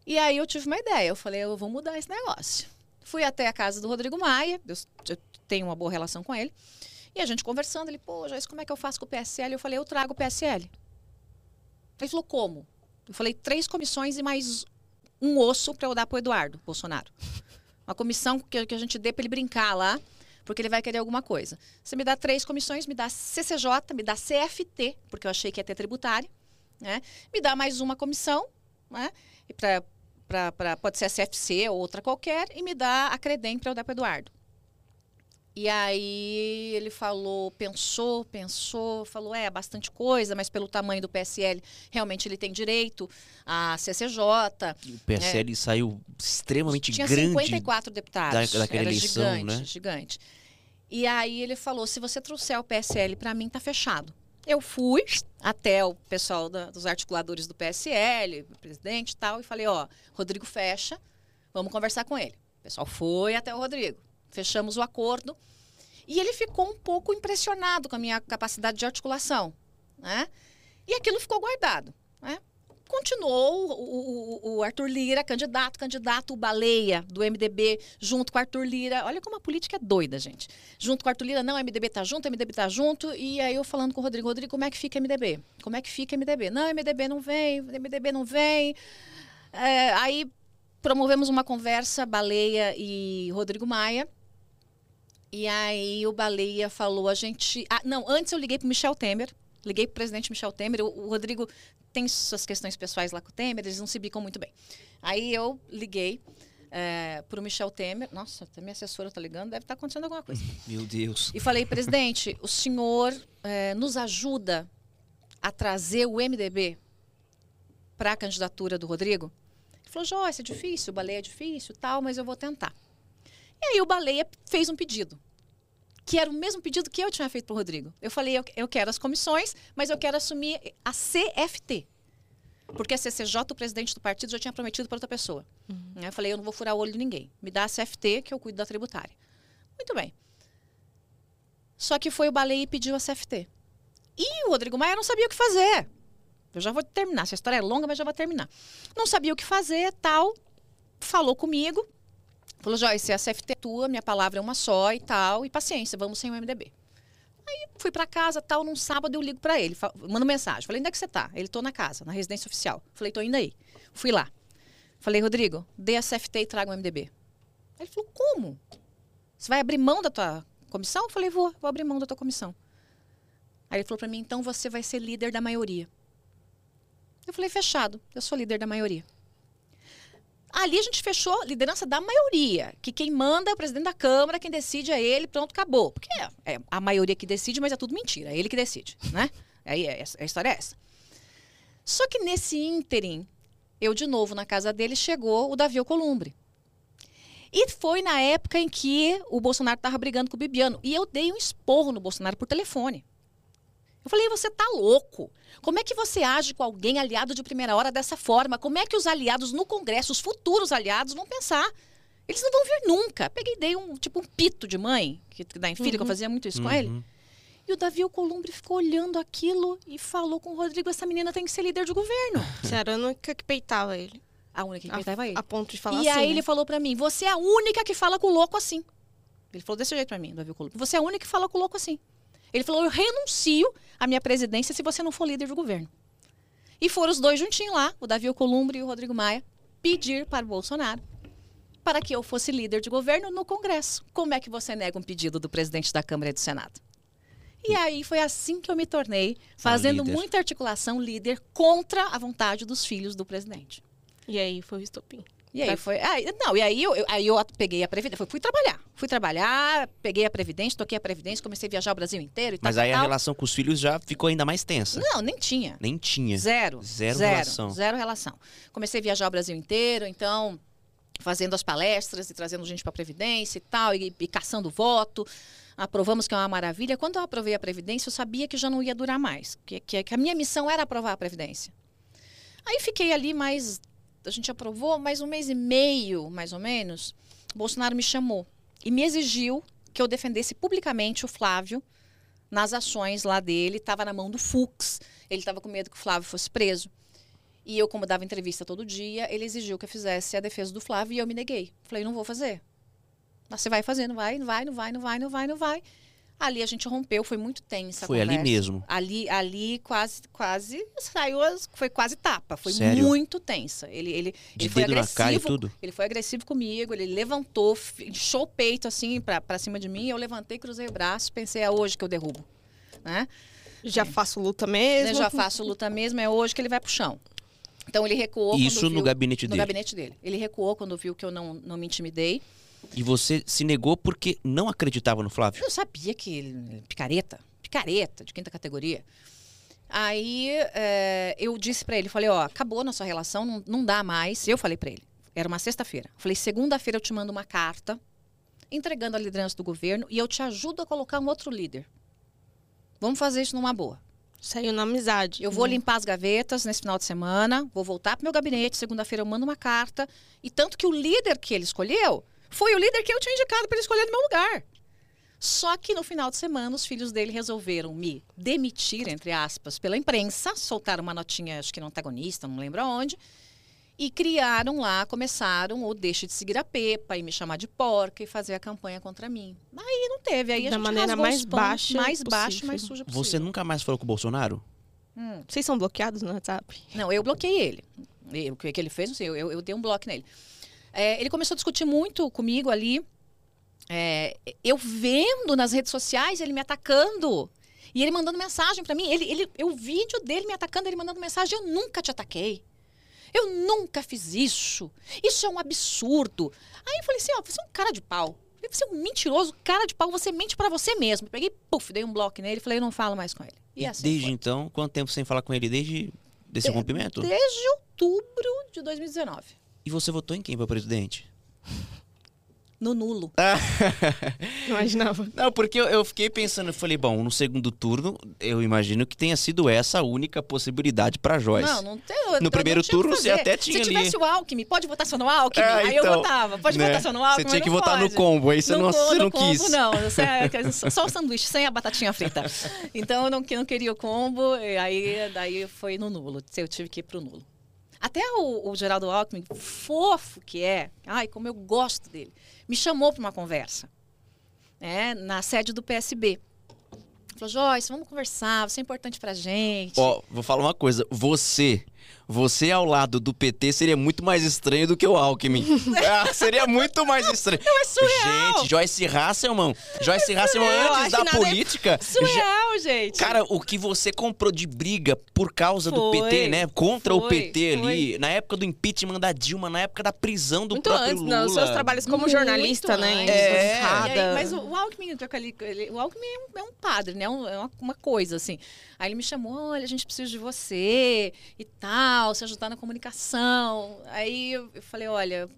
E aí eu tive uma ideia, eu falei, eu vou mudar esse negócio. Fui até a casa do Rodrigo Maia, eu tenho uma boa relação com ele, e a gente conversando, ele, pô, Joyce, como é que eu faço com o PSL? Eu falei, eu trago o PSL. Ele falou, como? Eu falei, três comissões e mais um osso para eu dar para o Eduardo Bolsonaro. Uma comissão que, a gente dê para ele brincar lá, porque ele vai querer alguma coisa. Você me dá três comissões, me dá CCJ, me dá CFT, porque eu achei que ia ter tributário, né? me dá mais uma comissão, né? e pra, pra, pra, pode ser a CFC ou outra qualquer, e me dá a Credem para eu dar para o Eduardo. E aí ele falou, pensou, pensou, falou, é, bastante coisa, mas pelo tamanho do PSL, realmente ele tem direito à CCJ. O PSL é, saiu extremamente tinha grande. Tinha 54 deputados. Da, daquela eleição, gigante, né? gigante. E aí ele falou, se você trouxer o PSL para mim, tá fechado. Eu fui até o pessoal da, dos articuladores do PSL, presidente e tal, e falei, ó, Rodrigo fecha, vamos conversar com ele. O pessoal foi até o Rodrigo fechamos o acordo. E ele ficou um pouco impressionado com a minha capacidade de articulação. Né? E aquilo ficou guardado. Né? Continuou o, o, o, Arthur Lira, candidato, candidato, Baleia, do MDB, junto com o Arthur Lira. Olha como a política é doida, gente. Junto com o Arthur Lira, não, MDB tá junto, MDB tá junto. E aí eu falando com o Rodrigo, Rodrigo, como é que fica MDB? Como é que fica MDB? Não, MDB não vem, MDB não vem. É, aí promovemos uma conversa, Baleia e Rodrigo Maia. E aí o Baleia falou, a gente. Ah, não, antes eu liguei para Michel Temer. Liguei para o presidente Michel Temer. O, o, Rodrigo tem suas questões pessoais lá com o Temer, eles não se bicam muito bem. Aí eu liguei é, para o Michel Temer. Nossa, até minha assessora está ligando, deve estar tá acontecendo alguma coisa. Meu Deus. E falei, presidente, o senhor é, nos ajuda a trazer o MDB para a candidatura do Rodrigo? Ele falou, Joyce, é difícil, o Baleia é difícil tal, mas eu vou tentar. E aí o Baleia fez um pedido, que era o mesmo pedido que eu tinha feito para o Rodrigo. Eu falei, eu, eu quero as comissões, mas eu quero assumir a CFT. Porque a CCJ, o presidente do partido, já tinha prometido para outra pessoa. Uhum. Eu falei, eu não vou furar o olho de ninguém. Me dá a CFT, que eu cuido da tributária. Muito bem. Só que foi o Baleia e pediu a CFT. E o Rodrigo Maia não sabia o que fazer. Eu já vou terminar. Essa história é longa, mas já vou terminar. Não sabia o que fazer, tal. Falou comigo. Falou, Joyce, a CFT é tua, minha palavra é uma só e tal, e paciência, vamos sem o MDB. Aí fui para casa, tal, num sábado eu ligo para ele, mando mensagem. Falei, onde é que você tá? Ele, tô na casa, na residência oficial. Falei, tô indo aí. Fui lá. Falei, Rodrigo, dê a CFT e traga o MDB. Ele falou, como? Você vai abrir mão da tua comissão? Eu falei, vou, vou abrir mão da tua comissão. Aí ele falou para mim, então você vai ser líder da maioria. Eu falei, fechado, eu sou líder da maioria. Ali a gente fechou liderança da maioria, que quem manda é o presidente da Câmara, quem decide é ele, pronto, acabou. Porque é, é a maioria que decide, mas é tudo mentira, é ele que decide, né? Aí é, a história é essa. Só que nesse ínterim, eu de novo na casa dele, chegou o Davi Alcolumbre. E foi na época em que o Bolsonaro estava brigando com o Bibiano. E eu dei um esporro no Bolsonaro por telefone. Eu falei, você tá louco. Como é que você age com alguém aliado de primeira hora dessa forma? Como é que os aliados no Congresso, os futuros aliados, vão pensar? Eles não vão vir nunca. Peguei dei um tipo um pito de mãe, que, que dá em filho, uhum. que eu uhum. fazia muito isso uhum. com ele. Uhum. E o Davi Alcolumbre ficou olhando aquilo e falou com o Rodrigo: essa menina tem que ser líder de governo. Você era a única que peitava ele. A única que peitava a, ele. A ponto de falar e assim. E aí né? ele falou para mim: você é a única que fala com o louco assim. Ele falou desse jeito para mim, Davi Alcolumbre. Você é a única que fala com o louco assim. Ele falou: eu renuncio à minha presidência se você não for líder do governo. E foram os dois juntinhos lá, o Davi Alcolumbre e o Rodrigo Maia, pedir para o Bolsonaro para que eu fosse líder de governo no Congresso. Como é que você nega um pedido do presidente da Câmara e do Senado? E aí foi assim que eu me tornei, fazendo muita articulação, líder contra a vontade dos filhos do presidente. E aí foi o estopim. E aí foi. Aí, não, e aí eu, eu, aí eu peguei a Previdência, fui, fui trabalhar. Fui trabalhar, peguei a Previdência, toquei a Previdência, comecei a viajar o Brasil inteiro e tal. Mas aí tal. a relação com os filhos já ficou ainda mais tensa. Não, nem tinha. Nem tinha. Zero. Zero, zero relação. Zero relação. Comecei a viajar o Brasil inteiro, então fazendo as palestras e trazendo gente para a Previdência e tal, e, e caçando voto. Aprovamos que é uma maravilha. Quando eu aprovei a Previdência, eu sabia que já não ia durar mais, que, que, que a minha missão era aprovar a Previdência. Aí fiquei ali mais. A gente aprovou mais um mês e meio, mais ou menos. Bolsonaro me chamou e me exigiu que eu defendesse publicamente o Flávio nas ações lá dele. Estava na mão do Fux. Ele estava com medo que o Flávio fosse preso. E eu, como dava entrevista todo dia, ele exigiu que eu fizesse a defesa do Flávio e eu me neguei. Falei, não vou fazer. Mas você vai fazer, não vai, não vai, não vai, não vai, não vai, não vai. Ali a gente rompeu, foi muito tensa a Foi ali mesmo. Ali, ali quase, quase saiu, as- foi quase tapa. Foi Sério? muito tensa. Ele, ele, De ele foi agressivo. cara e tudo? Ele foi agressivo comigo, ele levantou, inchou o peito assim pra, pra cima de mim. Eu levantei, cruzei o braço, pensei, é hoje que eu derrubo. Né? Já faço luta Eu mesmo. já faço luta mesmo, é hoje que ele vai pro chão. Então ele recuou. quando Isso no viu- gabinete no dele. gabinete dele. Ele recuou quando viu que eu não, não me intimidei. E você se negou porque não acreditava no Flávio? Eu sabia que ele. Picareta. Picareta, de quinta categoria. Aí é, eu disse pra ele, falei, ó, acabou nossa relação, não, não dá mais. Eu falei pra ele, era uma sexta-feira. Falei, segunda-feira eu te mando uma carta entregando a liderança do governo e eu te ajudo a colocar um outro líder. Vamos fazer isso numa boa. Saiu na amizade. Eu vou Hum. limpar as gavetas nesse final de semana, vou voltar pro meu gabinete, segunda-feira eu mando uma carta. E tanto que o líder que ele escolheu foi o líder que eu tinha indicado para ele escolher no meu lugar. Só que no final de semana, os filhos dele resolveram me demitir, entre aspas, pela imprensa, soltaram uma notinha, acho que no antagonista, não lembro aonde, e criaram lá, começaram o Deixe de Seguir a Pepa e me chamar de porca e fazer a campanha contra mim. Aí não teve, aí a Da gente maneira rasgou os mais panos, baixa mais possível. baixa, mais suja possível. Você nunca mais falou com o Bolsonaro? Hum. Vocês são bloqueados no WhatsApp? Não, eu bloqueei ele. O que que ele fez, não sei, eu, eu, eu dei um bloco nele. É, ele começou a discutir muito comigo ali. É, eu vendo nas redes sociais ele me atacando. E ele mandando mensagem pra mim. Ele, ele, eu, o vídeo dele me atacando, ele mandando mensagem. Eu nunca te ataquei. Eu nunca fiz isso. Isso é um absurdo. Aí eu falei assim: ó, você é um cara de pau. Você é um mentiroso, cara de pau. Você mente pra você mesmo. Peguei, puf, dei um bloco nele. Falei: eu não falo mais com ele. E, E assim desde foi. então, quanto tempo sem falar com ele? Desde desse rompimento? Desde outubro de 2019. E você votou em quem para presidente? No nulo. Imaginava. Não, porque eu, eu fiquei pensando, eu falei, bom, no segundo turno, eu imagino que tenha sido essa a única possibilidade para Joyce. Não, não tem. eu- eu primeiro não tinha o que turno, você fazer. até tinha Se ali. tivesse o Alckmin, pode votar só no Alckmin? É, aí eu então, votava. Pode né? votar só no Alckmin? Você tinha mas que não votar no pode. combo, aí você não- co- você no não combo, quis. Não, você é- só o sanduíche, sem a batatinha frita. Então eu não, que- não queria o combo, e aí daí foi no nulo. Eu tive que ir pro nulo. Até o, o Geraldo Alckmin, fofo que é, ai, como eu gosto dele, me chamou para uma conversa né, na sede do PSB. Falou, Joyce, vamos conversar, você é importante pra gente. Ó, vou falar uma coisa. Você, você ao lado do PT seria muito mais estranho do que o Alckmin. Ah, seria muito mais estranho. é surreal. Gente, Joyce Hasselman. Joyce Hasselman, surreal, antes da é política. já- Surreal, gente. Cara, o que você comprou de briga por causa do Foi, PT, né? Contra o foi, PT ali, na época do impeachment da Dilma, na época da prisão do Muito próprio antes, Lula. nos seus trabalhos como Muito jornalista, né? antes. em É. aí, mas o, o Alckmin, o Alckmin é um, é um padre, né? É uma, uma coisa, assim. Aí ele me chamou, olha, a gente precisa de você e tal, se ajudar na comunicação. Aí eu, eu falei, olha,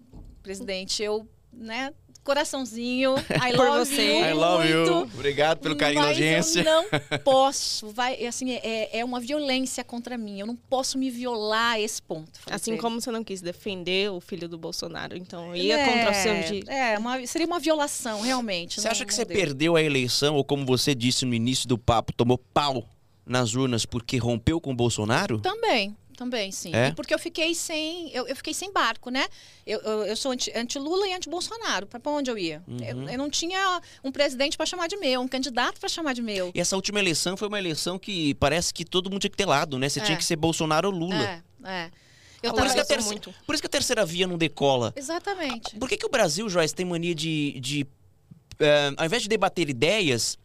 presidente, eu, né, coraçãozinho, I Por love você. you I love you. muito, Obrigado pelo carinho da audiência. eu não posso, vai, assim, é, é uma violência contra mim, eu não posso me violar a esse ponto. Assim ele. como você não quis defender o filho do Bolsonaro. Então, ia É, contra o seu direito. É, uma- seria uma violação, realmente. Você não- acha que você deu. perdeu a eleição, ou como você disse no início do papo, tomou pau nas urnas porque rompeu com o Bolsonaro? Também, também, sim. É? E porque eu fiquei sem. Eu, eu fiquei sem barco, né? Eu, eu, eu sou anti- anti-Lula e anti-Bolsonaro. Pra pra onde eu ia? Uhum. Eu, eu não tinha um presidente pra chamar de meu, um candidato pra chamar de meu. E essa última eleição foi uma eleição que parece que todo mundo tinha que ter lado, né? Você É. tinha que ser Bolsonaro ou Lula. É, é. Eu por, tava- isso que a eu sou terce- muito. por isso que a terceira via não decola. Exatamente. Por que, que o Brasil, Joyce, tem mania de. de eh, ao invés de debater ideias,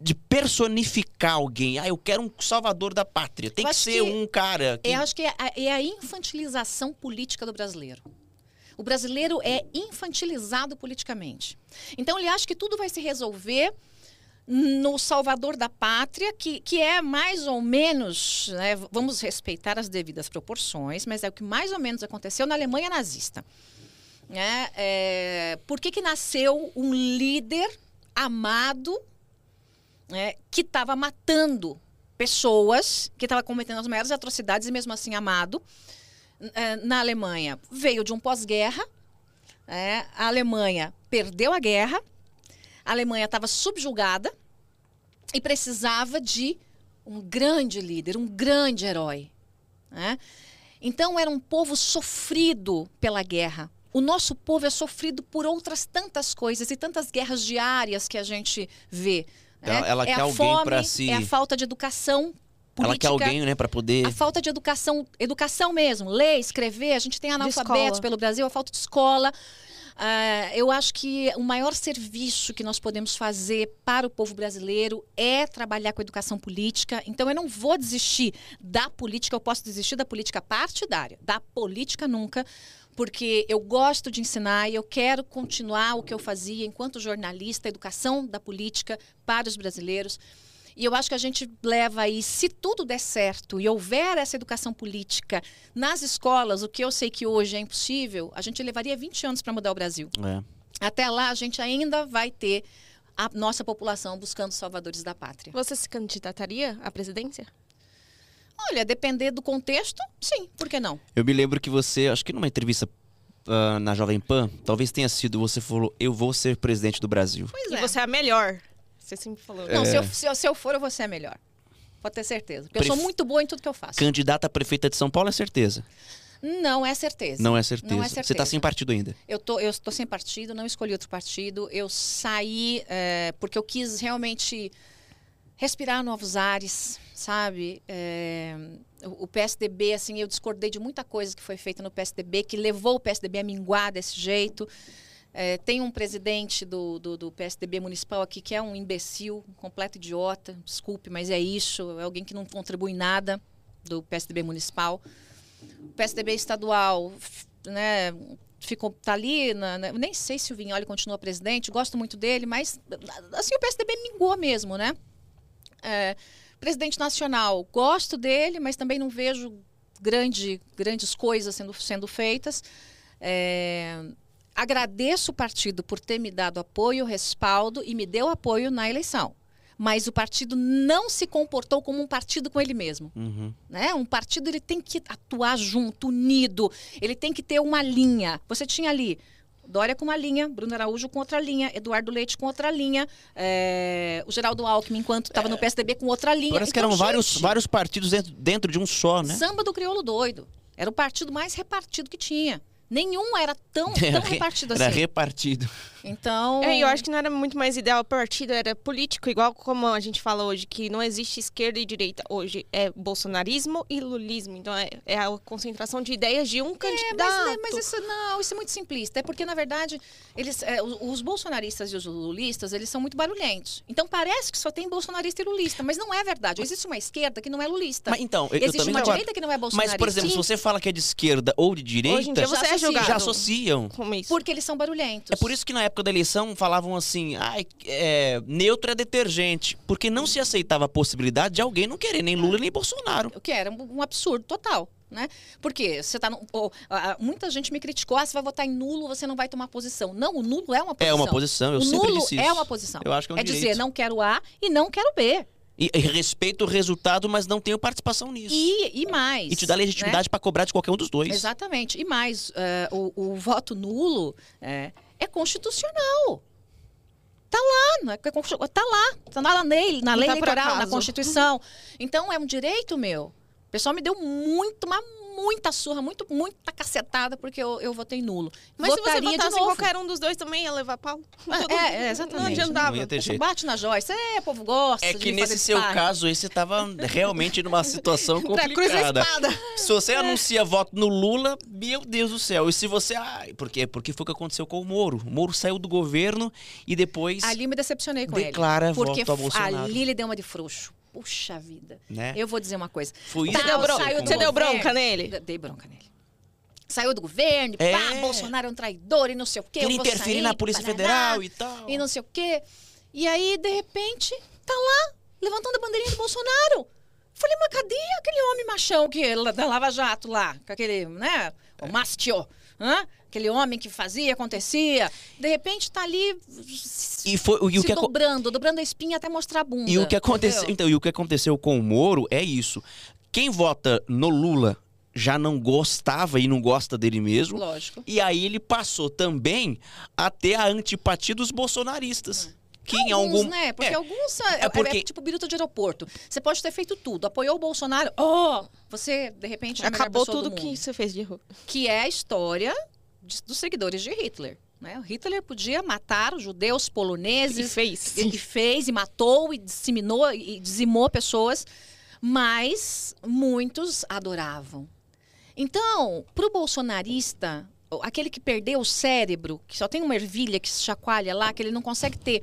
de personificar alguém? Ah, eu quero um salvador da pátria. Tem Eu que ser que- um cara. Que... Eu acho que é a, é a infantilização política do brasileiro. O brasileiro é infantilizado politicamente. Então ele acha que tudo vai se resolver no salvador da pátria, que, que é mais ou menos, né, vamos respeitar as devidas proporções, mas é o que mais ou menos aconteceu na Alemanha nazista. Né? É, por que, que nasceu um líder amado né, que estava matando pessoas, que estava cometendo as maiores atrocidades e mesmo assim amado? É, na Alemanha veio de um pós-guerra. É, a Alemanha perdeu a guerra, a Alemanha estava subjugada e precisava de um grande líder, um grande herói. Né? Então era um povo sofrido pela guerra. O nosso povo é sofrido por outras tantas coisas e tantas guerras diárias que a gente vê. Ela, né? ela é quer a alguém fome, para se. é a falta de educação política. Ela quer alguém, né, para poder. A falta de educação, educação mesmo, ler, escrever. A gente tem analfabetos pelo Brasil, a falta de escola. Ah, eu acho que o maior serviço que nós podemos fazer para o povo brasileiro é trabalhar com a educação política. Então, eu não vou desistir da política, eu posso desistir da política partidária, da política nunca, porque eu gosto de ensinar e eu quero continuar o que eu fazia enquanto jornalista, educação da política para os brasileiros. E eu acho que a gente leva aí, se tudo der certo e houver essa educação política nas escolas, o que eu sei que hoje é impossível, a gente levaria 20 anos para mudar o Brasil. É. Até lá, a gente ainda vai ter a nossa população buscando salvadores da pátria. Você se candidataria à presidência? Olha, depender do contexto, sim, por que não? Eu me lembro que você, acho que numa entrevista ah, na Jovem Pan, talvez tenha sido, você falou, eu vou ser presidente do Brasil. Pois E você é a melhor. Você sempre falou. Não, É. se, eu, se, eu, se eu for, eu vou ser a melhor. Pode ter certeza. Porque eu sou Pref- muito boa em tudo que eu faço. Candidata a prefeita de São Paulo é certeza. Não é certeza. Não é certeza. Não é Você tá certeza. sem partido ainda. Eu tô, eu estou sem partido, não escolhi outro partido. Eu saí é, porque eu quis realmente respirar novos ares, sabe? É, o PSDB, assim, eu discordei de muita coisa que foi feita no PSDB, que levou o PSDB a minguar desse jeito. É, tem um presidente do, do, do PSDB municipal aqui que é um imbecil, um completo idiota. Desculpe, mas é isso. É alguém que não contribui nada do PSDB municipal. O PSDB estadual, né, ficou tá ali, na, na- nem sei se o Vignoli continua presidente, gosto muito dele, mas assim o PSDB mingou mesmo, né? É, presidente nacional, gosto dele, mas também não vejo grande, grandes coisas sendo, sendo feitas. É, agradeço o partido por ter me dado apoio, respaldo e me deu apoio na eleição. Mas o partido não se comportou como um partido com ele mesmo Uhum. né? Um partido ele tem que atuar junto, unido. Ele tem que ter uma linha. Você tinha ali Dória com uma linha, Bruno Araújo com outra linha, Eduardo Leite com outra linha, é, o Geraldo Alckmin, enquanto estava no PSDB, com outra linha. Parece que Então, eram vários, gente, vários partidos dentro, dentro de um só, né? Samba do crioulo doido. Era o partido mais repartido que tinha. Nenhum era tão, Era tão re- repartido Era assim. repartido. Então. É, eu acho que não era muito mais ideal partido, era político, igual como a gente fala hoje, que não existe esquerda e direita hoje. É bolsonarismo e lulismo. Então é, é a concentração de ideias de um É, candidato. mas, né, mas isso não, isso é muito simplista. É porque, na verdade, eles, é, os, os bolsonaristas e os lulistas, eles são muito barulhentos. Então parece que só tem bolsonarista e lulista, mas não é verdade. Existe uma esquerda que não é lulista. Mas então, eu, eu Existe também uma direita que não é bolsonarista. Mas, por exemplo, se Sim, você fala que é de esquerda ou de direita, Hoje em dia já você é associa. julgado. já associam. como isso. Porque eles são barulhentos. É por isso que na época da eleição falavam assim, ai, é, neutro é detergente. Porque não se aceitava a possibilidade de alguém não querer nem Lula nem Bolsonaro. O que era um, absurdo total. Né? Porque você tá no, oh, ah, muita gente me criticou, ah, você vai votar em nulo, você não vai tomar posição. Não, o nulo é uma posição. É uma posição, eu o sempre nulo disse isso. é uma posição. Eu acho que é um dizer, direito. não quero A e não quero B. E, e respeito o resultado, mas não tenho participação nisso. E, e mais. E te dá né? legitimidade pra cobrar de qualquer um dos dois. Exatamente. E mais, eh, o, o voto nulo eh, é constitucional. Tá lá, não é que é constitu- tá lá, tá lá na lei, na lei tá eleitoral, na. Constituição. Então é um direito meu. O pessoal me deu muito, mas muita surra, muito, muita cacetada porque eu, eu votei nulo. Mas se você Votaria votasse em qualquer um dos dois também ia levar pau. É, é, exatamente. Não adiantava. Não ia ter Você jeito. bate na Joyce, é, o povo gosta É de que nesse seu sparring. caso aí você tava realmente numa situação Pra cruz complicada. espada. Se você anuncia voto no Lula, meu Deus do céu. E se você. Ai, por quê? Porque foi o que aconteceu com o Moro. O Moro saiu do governo e depois. Ali me decepcionei com Declara ele. Porque voto a Bolsonaro. ali ele deu uma de frouxo. Puxa vida. Né? Eu vou dizer uma coisa. Foi isso Você que deu, bron- aconteceu saiu você deu bronca nele? De- Dei bronca nele. Saiu do governo, É. pá, Bolsonaro é um traidor e não sei o quê. Queria interferir sair, na Polícia parará, Federal e tal. E não sei o quê. E aí, de repente, tá lá, levantando a bandeirinha do Bolsonaro. Falei, mas cadê aquele homem machão que da Lava Jato lá? Com aquele, né? O Mastio. Hã? Aquele homem que fazia, acontecia. De repente tá ali E, foi, e o se que dobrando, dobrando a espinha até mostrar a bunda. E o que aconteceu, entendeu? então, e o que aconteceu com o Moro é isso. Quem vota no Lula já não gostava e não gosta dele mesmo. Lógico. E aí ele passou também a ter a antipatia dos bolsonaristas. Que em alguns, algum né? Porque é, alguns é, É porque- é tipo biruta de aeroporto. Você pode ter feito tudo, apoiou o Bolsonaro, oh, você de repente é Acabou tudo do que você fez de erro. que é a história de- dos seguidores de Hitler. Né? O Hitler podia matar os judeus E poloneses, fez. ele fez e matou e disseminou e dizimou pessoas, mas muitos adoravam. Então, para o bolsonarista, aquele que perdeu o cérebro, que só tem uma ervilha que se chacoalha lá, que ele não consegue ter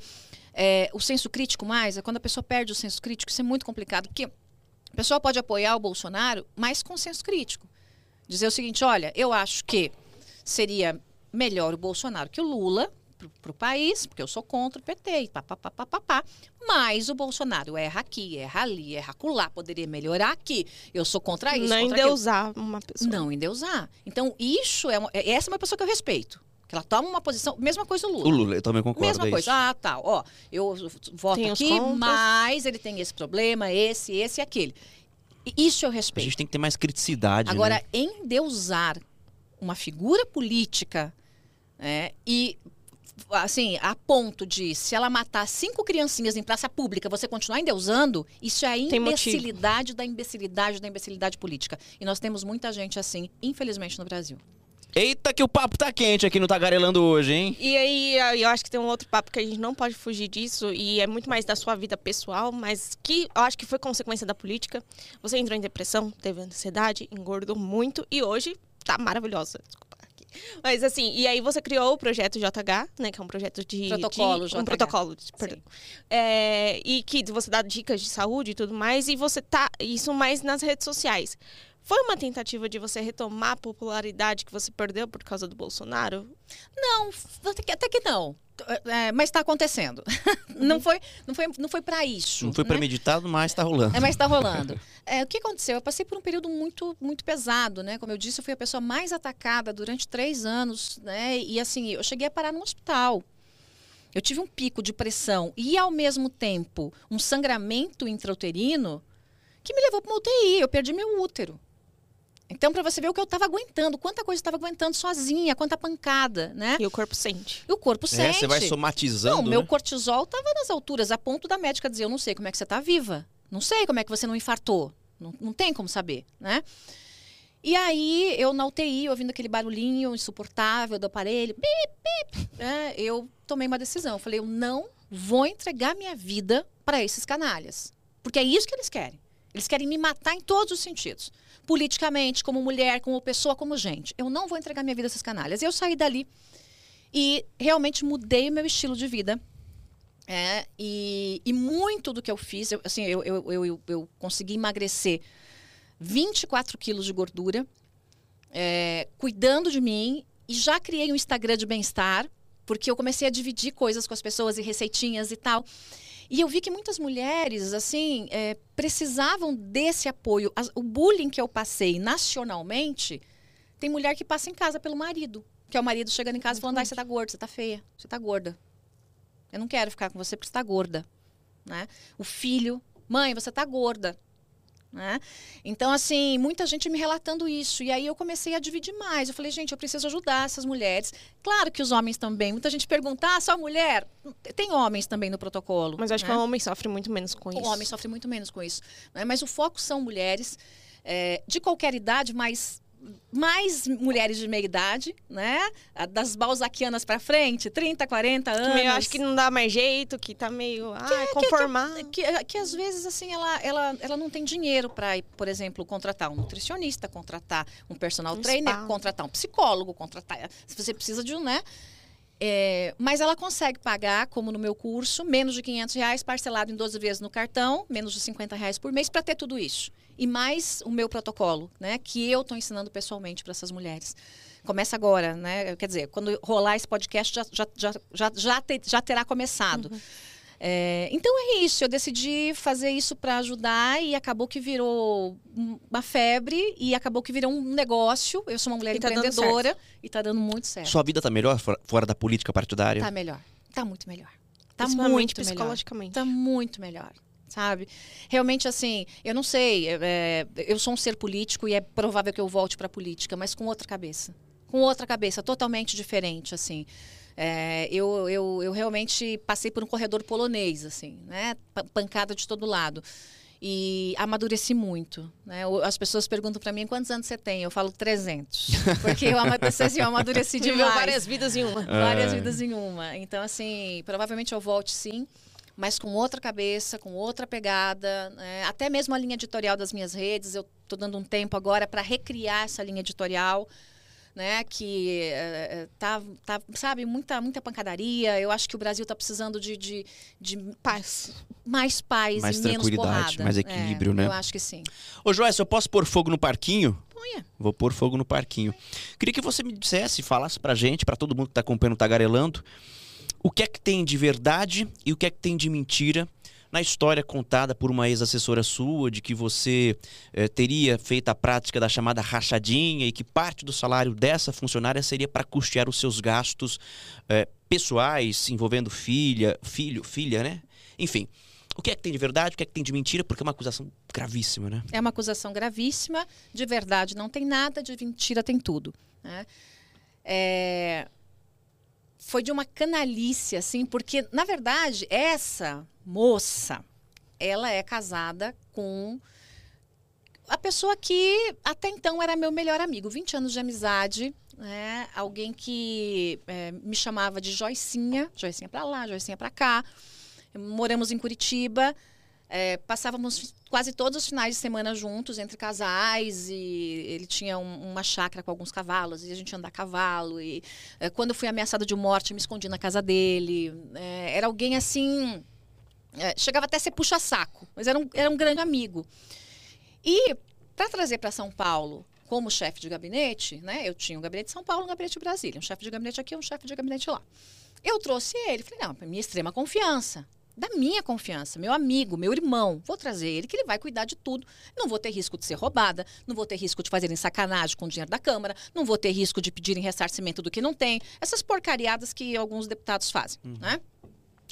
é, o senso crítico mais, é quando a pessoa perde o senso crítico, isso é muito complicado, porque a pessoa pode apoiar o Bolsonaro, mas com senso crítico. Dizer o seguinte, olha, eu acho que seria melhor o Bolsonaro que o Lula para o país, porque eu sou contra o PT, e pá, pá, pá, pá, pá, pá. mas o Bolsonaro erra aqui, erra ali, erra acolá, poderia melhorar aqui. Eu sou contra isso, Não contra aquilo. endeusar uma pessoa. Não endeusar. Então, isso é, uma, é- essa é uma pessoa que eu respeito. Que ela toma uma posição, mesma coisa o Lula. o Lula, eu também concordo. Mesma é coisa. isso. Ah, tá. Ó, eu voto Tem aqui, mas ele tem esse problema, esse, esse e aquele. Isso eu A respeito. gente tem que ter mais criticidade, Agora, né? endeusar uma figura política né, e, assim, a ponto de, se ela matar cinco criancinhas em praça pública, você continuar endeusando, isso é a imbecilidade da imbecilidade da imbecilidade política. E nós temos muita gente assim, infelizmente, no Brasil. Eita que o papo tá quente aqui no Tagarelando hoje, hein? E aí, eu acho que tem um outro papo que a gente não pode fugir disso, e é muito mais da sua vida pessoal, mas que eu acho que foi consequência da política. Você entrou em depressão, teve ansiedade, engordou muito, e hoje tá maravilhosa. Desculpa. aqui. Mas assim, e aí você criou o projeto JH, né? Que é um projeto de. Protocolo de, Um JH. protocolo, de- perdão. É, e que você dá dicas de saúde e tudo mais, e você tá. Isso mais nas redes sociais. Foi uma tentativa de você retomar a popularidade que você perdeu por causa do Bolsonaro? Não, até que, até que não. É, mas está acontecendo. não foi, não foi, não foi para isso. Não foi né? premeditado, mas tá rolando. É, mas está rolando. É, o que aconteceu? Eu passei por um período muito, muito pesado, né? Como eu disse, eu fui a pessoa mais atacada durante três anos, né? E assim, eu cheguei a parar no hospital. Eu tive um pico de pressão e, ao mesmo tempo, um sangramento intrauterino que me levou para uma UTI. Eu perdi meu útero. Então, para você ver o que eu estava aguentando, quanta coisa eu estava aguentando sozinha, quanta pancada, né? E o corpo sente. E o corpo É, sente. você vai somatizando, Não, meu né? cortisol estava nas alturas, a ponto da médica dizer: Eu não sei como é que você está viva. Não sei como é que você não infartou. Não, não tem como saber, né? E aí, eu na UTI, ouvindo aquele barulhinho insuportável do aparelho, bip, bip, né, eu tomei uma decisão. Eu falei: Eu não vou entregar minha vida para esses canalhas. Porque é isso que eles querem. Eles querem me matar em todos os sentidos. Politicamente, como mulher, como pessoa, como gente. Eu não vou entregar minha vida a esses canalhas. Eu saí dali e realmente mudei meu estilo de vida. É, e, e muito do que eu fiz, eu, assim, eu, eu, eu- eu consegui emagrecer 24 quilos de gordura, é, cuidando de mim, e já criei um Instagram de bem-estar, porque eu comecei a dividir coisas com as pessoas e receitinhas e tal. E eu vi que muitas mulheres, assim, é, precisavam desse apoio. As- o bullying que eu passei nacionalmente, tem mulher que passa em casa pelo marido. Que é o marido chegando em casa falando, ai, você tá gorda, você tá feia, você tá gorda. Eu não quero ficar com você porque você tá gorda. Né? O filho, mãe, você tá gorda. Né? Então, assim, muita gente me relatando isso. E aí eu comecei a dividir mais. Eu falei, gente, eu preciso ajudar essas mulheres. Claro que os homens também. Muita gente pergunta, ah, só mulher? Tem homens também no protocolo. Mas acho né? que o homem sofre muito menos com isso. O homem sofre muito menos com isso. né? Mas o foco são mulheres é, de qualquer idade, mas mais mulheres de meia idade, né? Das balzaquianas para frente, 30, 40 Que anos. meio, acho que não dá mais jeito, que tá meio. Ah, conformar. que, que às vezes assim ela, ela, ela não tem dinheiro para, por exemplo, contratar um nutricionista, contratar um personal Um trainer, spa. contratar um psicólogo, contratar. Se você precisa de um, né? É, mas ela consegue pagar, como no meu curso, menos de 500 reais, parcelado em 12 vezes no cartão, menos de 50 reais por mês, para ter tudo isso. E mais o meu protocolo, né? Que eu estou ensinando pessoalmente para essas mulheres. Começa agora, né? Quer dizer, quando rolar esse podcast, já, já, já, já, já, te- já terá começado. É, então é isso, eu decidi fazer isso para ajudar e acabou que virou uma febre e acabou que virou um negócio. Eu sou uma mulher E tá empreendedora e tá dando muito certo. Sua vida tá melhor fora- da política partidária? Tá melhor. Tá muito melhor. Tá muito melhor. psicologicamente. Tá muito melhor. Sabe? Realmente, assim, eu não sei, é, é, eu sou um ser político e é provável que eu volte para a política, mas com outra cabeça. Com outra cabeça, totalmente diferente, assim. É, eu, eu, eu realmente passei por um corredor polonês, assim, né? Pa- Pancada de todo lado. E amadureci muito. Né? As pessoas perguntam para mim quantos anos você tem. Eu falo 300. Porque eu amadureci, assim, eu amadureci Viveu demais. várias vidas em uma. Várias É. vidas em uma. Então, assim, provavelmente eu volte sim, mas com outra cabeça, com outra pegada. né? Até mesmo a linha editorial das minhas redes, eu estou dando um tempo agora para recriar essa linha editorial. Né, que eh, tá, tá, sabe, muita, muita pancadaria. Eu acho que o Brasil está precisando de, de, de Paz. mais paz Mais e menos tranquilidade, porrada. mais equilíbrio, É, né? Eu acho que sim. Ô, Joyce, eu posso pôr fogo no parquinho? Ponha. Vou pôr fogo no parquinho. Queria que você me dissesse, falasse pra gente, pra todo mundo que tá acompanhando o Tagarelando, o que é que tem de verdade e o que é que tem de mentira na história contada por uma ex-assessora sua, de que você eh, teria feito a prática da chamada rachadinha e que parte do salário dessa funcionária seria para custear os seus gastos eh, pessoais envolvendo filha, filho, filha, né? Enfim, o que é que tem de verdade, o que é que tem de mentira, porque é uma acusação gravíssima, né? É uma acusação gravíssima. De verdade não tem nada, de mentira tem tudo. né? É, Foi de uma canalice, assim, porque, na verdade, essa moça, ela é casada com a pessoa que até então era meu melhor amigo. 20 anos de amizade, né? Alguém que é, me chamava de Joicinha, Joicinha pra lá, Joicinha pra cá. Moramos em Curitiba. É, passávamos quase todos os finais de semana juntos, entre casais, e ele tinha um- uma chácara com alguns cavalos, e a gente andar a cavalo. E é, quando fui ameaçada de morte, me escondi na casa dele. É, era alguém assim. é, chegava até a ser puxa-saco, mas era um, era um grande amigo. E para trazer para São Paulo como chefe de gabinete, né? Eu tinha um gabinete de São Paulo, um gabinete de Brasília, um chefe de gabinete aqui, um chefe de gabinete lá. Eu trouxe ele, falei, não, minha extrema confiança, da minha confiança, meu amigo, meu irmão, vou trazer ele que ele vai cuidar de tudo. Não vou ter risco de ser roubada, não vou ter risco de fazerem sacanagem com o dinheiro da Câmara, não vou ter risco de pedirem ressarcimento do que não tem, essas porcariadas que alguns deputados fazem, né?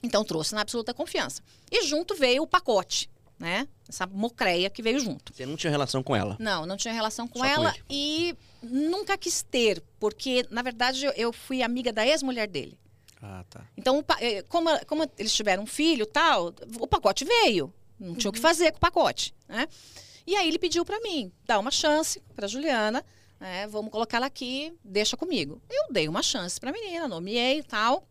Então trouxe na absoluta confiança. E junto veio o pacote, né? Essa mocreia que veio junto. Você não tinha relação com ela. Não, não tinha relação com Só com ela ele. e nunca quis ter, porque na verdade eu fui amiga da ex-mulher dele. Ah, tá. Então, eh, como, como eles tiveram um filho e tal, o pacote veio. Não tinha o que fazer com o pacote, né? E aí ele pediu para mim, dá uma chance para Juliana, né? Vamos colocá-la aqui, deixa comigo. Eu dei uma chance para a menina, nomeei e tal,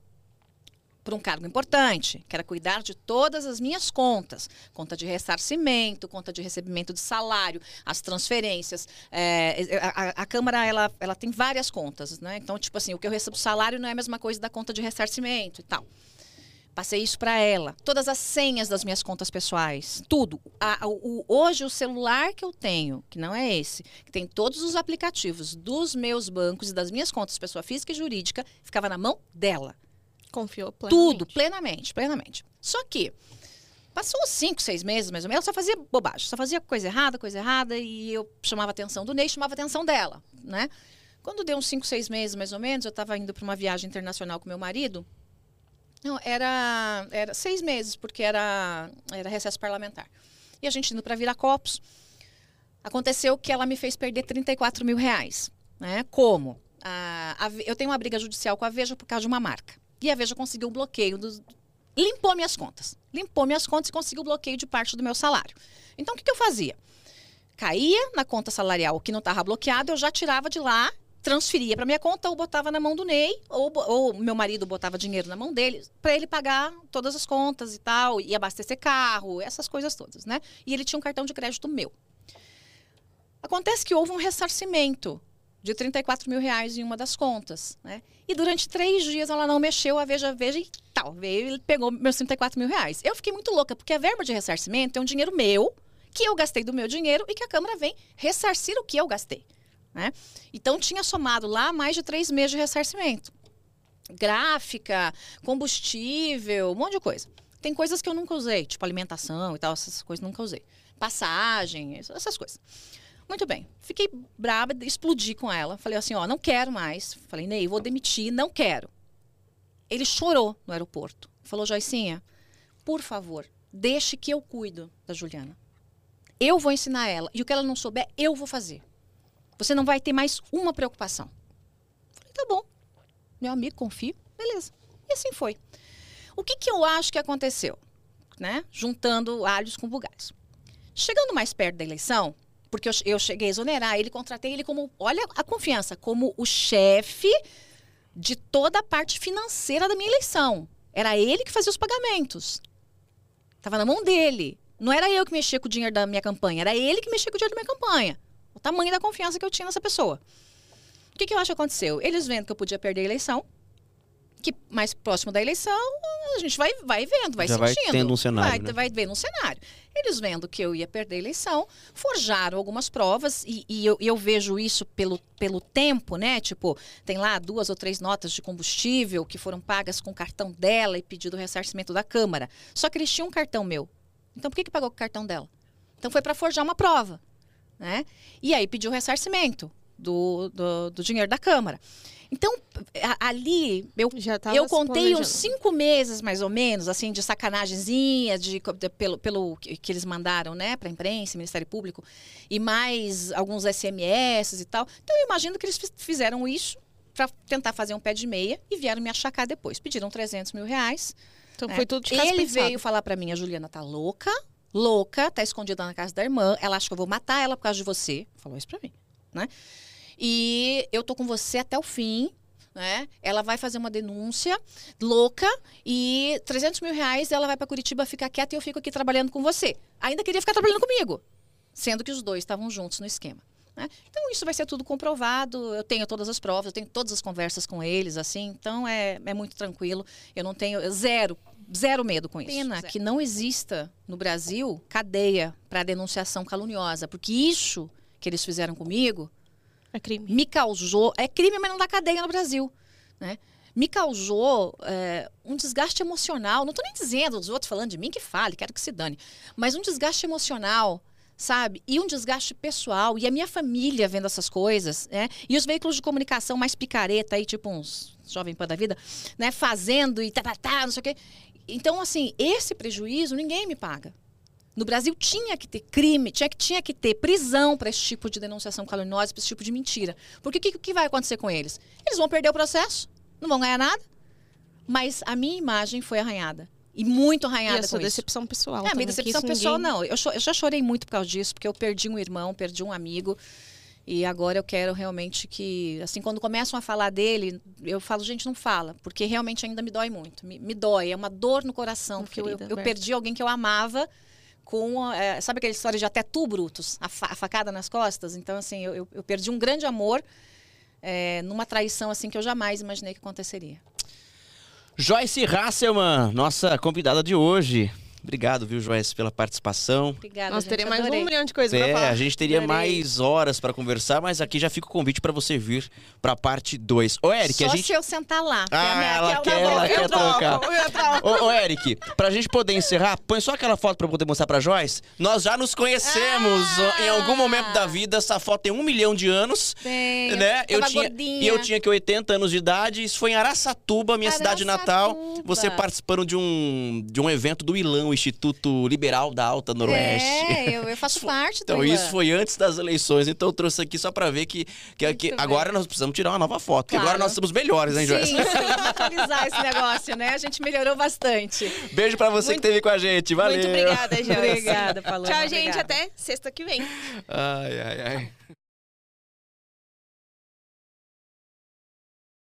para um cargo importante, que era cuidar de todas as minhas contas, conta de ressarcimento, conta de recebimento de salário, as transferências. É, a, a- a Câmara ela, ela tem várias contas, né? Então, tipo assim, o que eu recebo salário não é a mesma coisa da conta de ressarcimento e tal. Passei isso para ela. Todas as senhas das minhas contas pessoais, tudo. A- o- hoje, o celular que eu tenho, que não é esse, que tem todos os aplicativos dos meus bancos e das minhas contas, pessoa física e jurídica, ficava na mão dela. Confiou plenamente. Tudo, plenamente, plenamente. Só que passou cinco, seis meses, mais ou menos, ela só fazia bobagem, só fazia coisa errada, coisa errada, e eu chamava a atenção do Ney, chamava a atenção dela, né? Quando deu uns cinco, seis meses, mais ou menos, eu estava indo para uma viagem internacional com meu marido. Não, era, era seis meses, porque era, era recesso parlamentar. E a gente indo para Viracopos. Aconteceu que ela me fez perder 34 mil reais. Né? Como? A, a eu tenho uma briga judicial com a Veja por causa de uma marca. E a Veja conseguiu um bloqueio. Dos, limpou minhas contas. Limpou minhas contas e conseguiu o bloqueio de parte do meu salário. Então, o que, que eu fazia? Caía na conta salarial que não estava bloqueado, eu já tirava de lá, transferia para minha conta ou botava na mão do Ney, ou, ou meu marido botava dinheiro na mão dele, para ele pagar todas as contas e tal, e abastecer carro, essas coisas todas, né? E ele tinha um cartão de crédito meu. Acontece que houve um ressarcimento de 34 mil reais em uma das contas, né? E durante três dias ela não mexeu, a Veja Veja e tal, veio e pegou meus 34 mil reais. Eu fiquei muito louca, porque a verba de ressarcimento é um dinheiro meu, que eu gastei do meu dinheiro e que a Câmara vem ressarcir o que eu gastei, né? Então tinha somado lá mais de três meses de ressarcimento. Gráfica, combustível, um monte de coisa. Tem coisas que eu nunca usei, tipo alimentação e tal, essas coisas nunca usei. Passagem, essas coisas. Muito bem. Fiquei brava, explodi com ela. Falei assim, ó, não quero mais. Falei, Ney, vou demitir, não quero. Ele chorou no aeroporto. Falou, Joicinha, por favor, deixe que eu cuido da Juliana. Eu vou ensinar ela. E o que ela não souber, eu vou fazer. Você não vai ter mais uma preocupação. Falei, tá bom. Meu amigo, confio. Beleza. E assim foi. O que, que eu acho que aconteceu? Né? Juntando alhos com bugalhos. Chegando mais perto da eleição, porque eu, eu cheguei a exonerar ele, contratei ele como, olha a confiança, como o chefe de toda a parte financeira da minha eleição. Era ele que fazia os pagamentos. Estava na mão dele. Não era eu que mexia com o dinheiro da minha campanha, era ele que mexia com o dinheiro da minha campanha. O tamanho da confiança que eu tinha nessa pessoa. O que, que eu acho que aconteceu? Eles vendo que eu podia perder a eleição, que mais próximo da eleição, a gente vai, vai vendo, vai Já sentindo. vai tendo um cenário, Vai, né? vai vendo um cenário. Eles vendo que eu ia perder a eleição, forjaram algumas provas, e, e eu, eu vejo isso pelo, pelo tempo, né? Tipo, tem lá duas ou três notas de combustível que foram pagas com o cartão dela e pedido o ressarcimento da Câmara. Só que eles tinham um cartão meu. Então por que, que pagou com o cartão dela? Então foi para forjar uma prova. Né? E aí pediu o ressarcimento do, do, do dinheiro da Câmara. Então, ali, eu, eu contei uns cinco meses, mais ou menos, assim, de sacanagemzinha, de, de- pelo, pelo que eles mandaram, né, para a imprensa, Ministério Público, e mais alguns SMS e tal. Então, eu imagino que eles fiz- fizeram isso para tentar fazer um pé de meia e vieram me achacar depois. Pediram 300 mil reais. Então né? foi tudo de Ele pensado. veio falar para mim, a Juliana tá louca, louca, tá escondida na casa da irmã, ela acha que eu vou matar ela por causa de você. Falou isso para mim, né? E eu tô com você até o fim, né? Ela vai fazer uma denúncia louca e 300 mil reais ela vai para Curitiba ficar quieta e eu fico aqui trabalhando com você. Ainda queria ficar trabalhando comigo, sendo que os dois estavam juntos no esquema. né? Então isso vai ser tudo comprovado. Eu tenho todas as provas, eu tenho todas as conversas com eles, assim. Então é, é muito tranquilo. Eu não tenho zero, zero medo com isso. Pena que não exista no Brasil cadeia para denunciação caluniosa, porque isso que eles fizeram comigo É crime. me causou. É crime, mas não dá cadeia no Brasil. Né? Me causou é, um desgaste emocional. Não estou nem dizendo os outros falando de mim que fale, quero que se dane. Mas um desgaste emocional, sabe? E um desgaste pessoal. E a minha família vendo essas coisas, né? E os veículos de comunicação mais picareta aí, tipo uns jovem pan da vida, né? Fazendo e tá, tá, tá, não sei o quê. Então, assim, esse prejuízo ninguém me paga. No Brasil tinha que ter crime, tinha que, tinha que ter prisão para esse tipo de denunciação caluniosa, para esse tipo de mentira. Porque o que, que vai acontecer com eles? Eles vão perder o processo, não vão ganhar nada. Mas a minha imagem foi arranhada. E muito E arranhada a sua com isso. decepção pessoal. É, também, minha decepção isso pessoal, ninguém- não. Eu, eu já chorei muito por causa disso, porque eu perdi um irmão, perdi um amigo. E agora eu quero realmente que, assim, quando começam a falar dele, eu falo, gente, não fala, porque realmente ainda me dói muito. Me, me dói, é uma dor no coração, Uma porque eu, eu perdi alguém que eu amava com, é, sabe aquela história de até tu, Brutus, a, fa- a facada nas costas? Então, assim, eu, eu- perdi um grande amor é, numa traição, assim, que eu jamais imaginei que aconteceria. Joyce Hasselman, nossa convidada de hoje. Obrigado, viu, Joyce, pela participação. Obrigada, Nós teremos mais adorei. um milhão de coisas pra É, falar. a gente teria Adorei. mais horas para conversar, mas aqui já fica o convite para você vir para a parte 2. Ô, Eric, Só a gente se eu sentar lá. a Ah, minha- ela que quer, ela eu quer troco. trocar. Ô, ô, Eric, pra gente poder encerrar, põe só aquela foto pra eu poder mostrar pra Joyce. Nós já nos conhecemos Ah! em algum momento da vida. Essa foto tem um milhão de anos. Tem, né? Eu tava tinha, gordinha. e eu tinha que 80 anos de idade. Isso foi em Araçatuba, minha cidade natal. Araçatuba. Você participando de um, de um evento do ILAN, o Instituto Liberal da Alta Noroeste. É, eu, eu faço parte do Então, isso foi antes das eleições. Então, eu trouxe aqui só pra ver que, que, que agora nós precisamos tirar uma nova foto. Porque Claro. agora nós somos melhores, hein, Joyce? Sim, sim, vamos atualizar esse negócio, né? A gente melhorou bastante. Beijo pra você que Muito- esteve com a gente. Valeu. Muito obrigada, Joyce. Obrigada, Paloma. Tchau, gente. obrigada. Até sexta que vem. Ai, ai, ai.